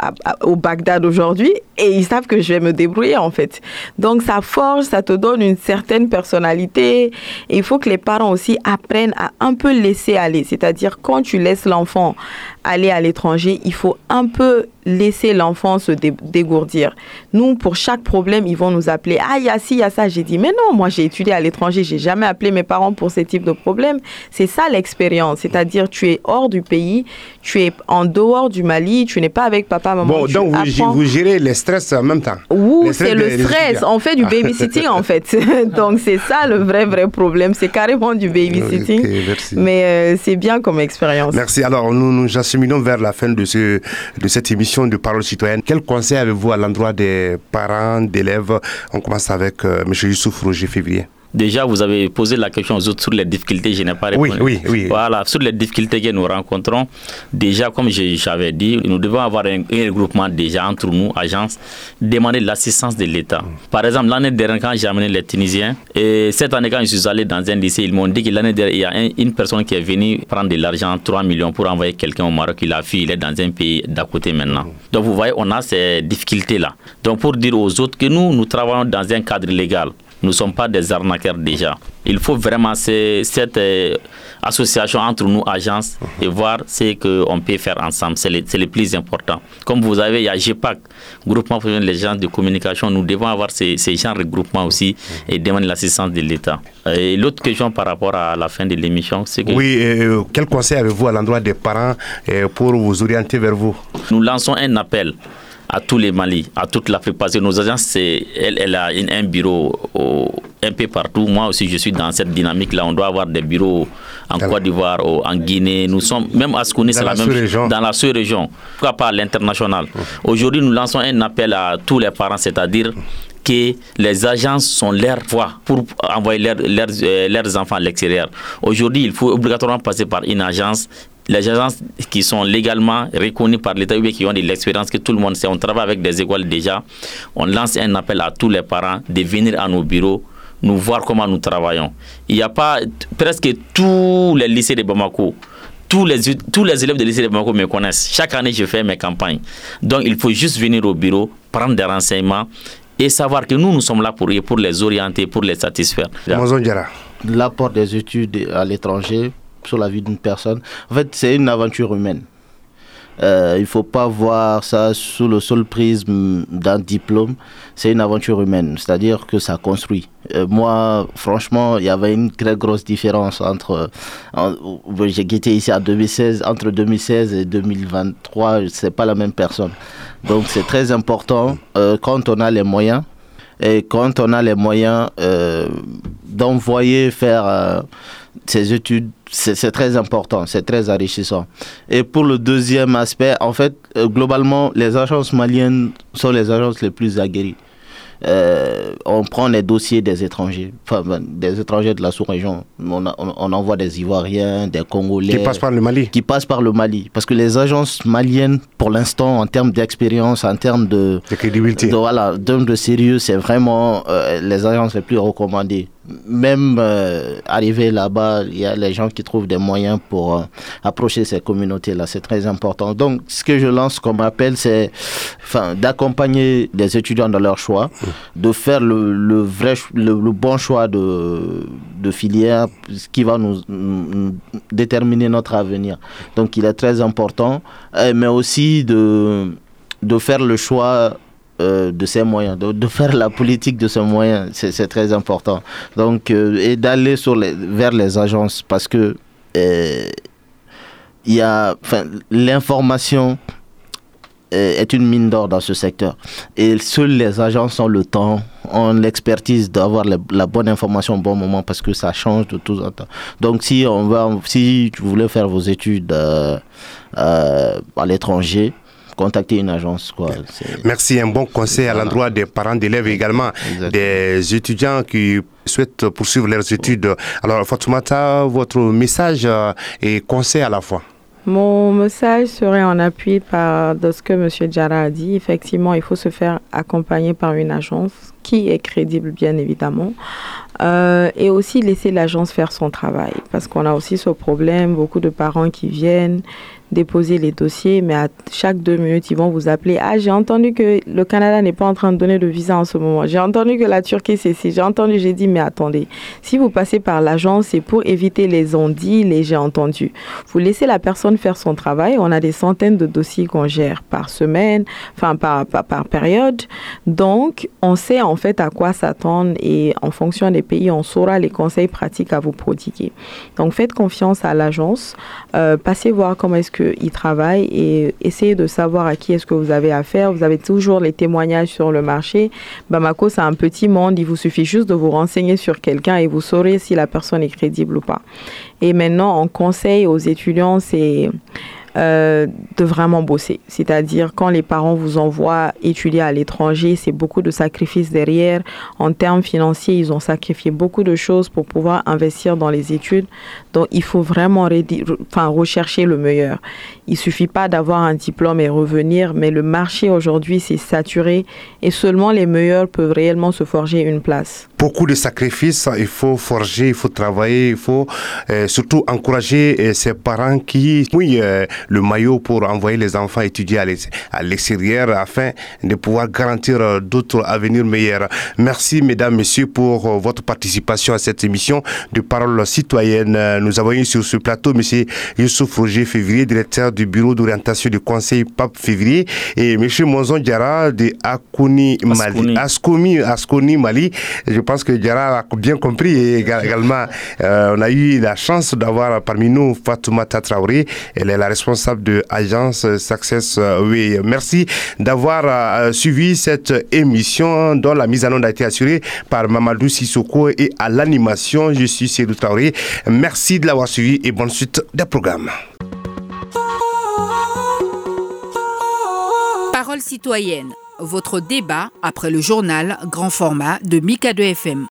au Bagdad aujourd'hui et ils savent que je vais me débrouiller en fait. Donc ça forge, ça te donne une certaine personnalité. Et il faut que les parents aussi apprennent à un peu laisser aller. C'est-à-dire quand tu laisses l'enfant aller à l'étranger, il faut un peu laisser l'enfant se dégourdir. Nous, pour chaque problème, ils vont nous appeler. Ah, il y a ci, il y a ça. J'ai dit, mais non, moi j'ai étudié à l'étranger, j'ai jamais appelé mes parents pour ce type de problème. C'est ça l'expérience. C'est-à-dire, tu es hors du pays, tu es en dehors du Mali, tu n'es pas avec papa, maman. Bon, donc vous, gérez les stress en même temps. Oui, c'est le stress. On fait du babysitting en fait. donc c'est ça le vrai, vrai problème. C'est carrément du babysitting. mais euh, c'est bien comme expérience. Merci. Alors, nous nous acheminons vers la fin de, ce, de cette émission de parole citoyenne. Quel conseil avez-vous à l'endroit des parents, d'élèves? On commence avec euh, M. Youssouf Roger Février. Déjà, vous avez posé la question aux autres sur les difficultés. Je n'ai pas répondu. Oui, oui, oui. Voilà, sur les difficultés que nous rencontrons. Déjà, comme j'avais dit, nous devons avoir un, regroupement déjà entre nous, agences, demander l'assistance de l'État. Par exemple, l'année dernière, quand j'ai amené les Tunisiens, et cette année, quand je suis allé dans un lycée, ils m'ont dit que l'année dernière, il y a une personne qui est venue prendre de l'argent, 3 millions, pour envoyer quelqu'un au Maroc. Il a fui, il est dans un pays d'à côté maintenant. Donc, vous voyez, on a ces difficultés-là. Donc, pour dire aux autres que nous, nous travaillons dans un cadre légal. Nous ne sommes pas des arnaqueurs déjà. Il faut vraiment cette euh, association entre nous, agences, et voir ce qu'on peut faire ensemble. C'est le, plus important. Comme vous avez, il y a GEPAC, Groupement pour les gens de communication. Nous devons avoir ces, ces genres de groupements aussi et demander l'assistance de l'État. Et l'autre question par rapport à la fin de l'émission, c'est que... Oui, euh, quel conseil avez-vous à l'endroit des parents euh, pour vous orienter vers vous? Nous lançons un appel à tous les Mali, à toute l'Afrique, parce que nos agences, elle, elle a un bureau un peu partout. Moi aussi, je suis dans cette dynamique-là. On doit avoir des bureaux en Côte d'Ivoire, en Guinée. Nous sommes, même à ce qu'on est, la, même région. dans la sous-région, pourquoi pas l'international. Aujourd'hui, nous lançons un appel à tous les parents, c'est-à-dire que les agences sont leur voix pour envoyer euh, leurs enfants à l'extérieur. Aujourd'hui, il faut obligatoirement passer par une agence les agences qui sont légalement reconnues par l'État ou qui ont de l'expérience que tout le monde sait, on travaille avec des écoles déjà. On lance un appel à tous les parents de venir à nos bureaux, nous voir comment nous travaillons. Il n'y a pas presque tous les lycées de Bamako. Tous les, tous les élèves de lycée de Bamako me connaissent. Chaque année, je fais mes campagnes. Donc, il faut juste venir au bureau, prendre des renseignements et savoir que nous, nous sommes là pour, pour les orienter, pour les satisfaire. L'apport des études à l'étranger sur la vie d'une personne. En fait, c'est une aventure humaine. Euh, il ne faut pas voir ça sous le seul prisme d'un diplôme. C'est une aventure humaine, c'est-à-dire que ça construit. Euh, moi, franchement, il y avait une très grosse différence entre. Euh, j'ai quitté ici en 2016, entre 2016 et 2023, c'est pas la même personne. Donc, c'est très important quand on a les moyens et quand on a les moyens d'envoyer faire ces études, c'est très important, c'est très enrichissant. Et pour le deuxième aspect, en fait, euh, globalement, les agences maliennes sont les agences les plus aguerries. Euh, on prend les dossiers des étrangers, enfin, ben, des étrangers de la sous-région. On, on, envoie des Ivoiriens, des Congolais. Qui passent par le Mali. Qui passent par le Mali. Parce que les agences maliennes, pour l'instant, en termes d'expérience, en termes de, de crédibilité, de, voilà, de sérieux, c'est vraiment euh, les agences les plus recommandées même euh, arrivé là-bas, il y a les gens qui trouvent des moyens pour euh, approcher ces communautés-là. C'est très important. Donc, ce que je lance comme appel, c'est d'accompagner les étudiants dans leur choix, de faire le, vrai, le, bon choix de, de filière, ce qui va nous, déterminer notre avenir. Donc, il est très important, euh, mais aussi de, de faire le choix euh, de ces moyens, de, faire la politique de ces moyens, c'est très important. Donc, euh, et d'aller vers les agences parce que euh, il y a, l'information est une mine d'or dans ce secteur. Et seuls les agences ont le temps, ont l'expertise d'avoir la, bonne information au bon moment parce que ça change de tout en temps. Donc si on va, si vous voulez faire vos études à l'étranger, contacter une agence. Quoi. Merci, un bon conseil à l'endroit des parents d'élèves également, des étudiants qui souhaitent poursuivre leurs études. Alors, Fatoumata, votre message euh, et conseil à la fois mon message serait en appui par de ce que M. Djara a dit. Effectivement, il faut se faire accompagner par une agence qui est crédible, bien évidemment, euh, et aussi laisser l'agence faire son travail. Parce qu'on a aussi ce problème, beaucoup de parents qui viennent, déposer les dossiers, mais à chaque deux minutes, ils vont vous appeler. Ah, j'ai entendu que le Canada n'est pas en train de donner de visa en ce moment. J'ai entendu que la Turquie, c'est. J'ai entendu, j'ai dit, mais attendez, si vous passez par l'agence, c'est pour éviter les ondits, les j'ai entendu. Vous laissez la personne faire son travail. On a des centaines de dossiers qu'on gère par semaine, enfin par, par, par période. Donc, on sait en fait à quoi s'attendre et en fonction des pays, on saura les conseils pratiques à vous prodiguer. Donc, faites confiance à l'agence, euh, passez voir comment est-ce qu'ils travaillent et essayez de savoir à qui est-ce que vous avez affaire. Vous avez toujours les témoignages sur le marché. Bamako, c'est un petit monde. Il vous suffit juste de vous renseigner sur quelqu'un et vous saurez si la personne est crédible ou pas. Et maintenant, on conseille aux étudiants, c'est euh, de vraiment bosser. C'est-à-dire quand les parents vous envoient étudier à l'étranger, c'est beaucoup de sacrifices derrière. En termes financiers, ils ont sacrifié beaucoup de choses pour pouvoir investir dans les études. Donc il faut vraiment enfin, rechercher le meilleur. Il suffit pas d'avoir un diplôme et revenir, mais le marché aujourd'hui c'est saturé et seulement les meilleurs peuvent réellement se forger une place. Beaucoup de sacrifices, il faut forger, il faut travailler, il faut euh, surtout encourager euh, ces parents qui oui euh, le maillot pour envoyer les enfants étudier à l'extérieur afin de pouvoir garantir euh, d'autres avenirs meilleurs. Merci mesdames, messieurs pour euh, votre participation à cette émission de Parole citoyenne. Nous avons eu sur ce plateau monsieur Youssouf Roger Février, directeur du bureau d'orientation du conseil Pape Février et monsieur Monzon Diara de Akouni Mali. Askomi, Askoni Mali. Je pense que Diara a bien compris et également euh, on a eu la chance d'avoir parmi nous Fatoumata Traoré. Elle est la responsable responsable de agence Success Oui. Merci d'avoir euh, suivi cette émission dont la mise en onde a été assurée par Mamadou Sissoko et à l'animation, je suis Cédou Traoré. Merci de l'avoir suivi et bonne suite des programmes. Parole citoyenne, votre débat après le journal grand format de Mika 2 FM.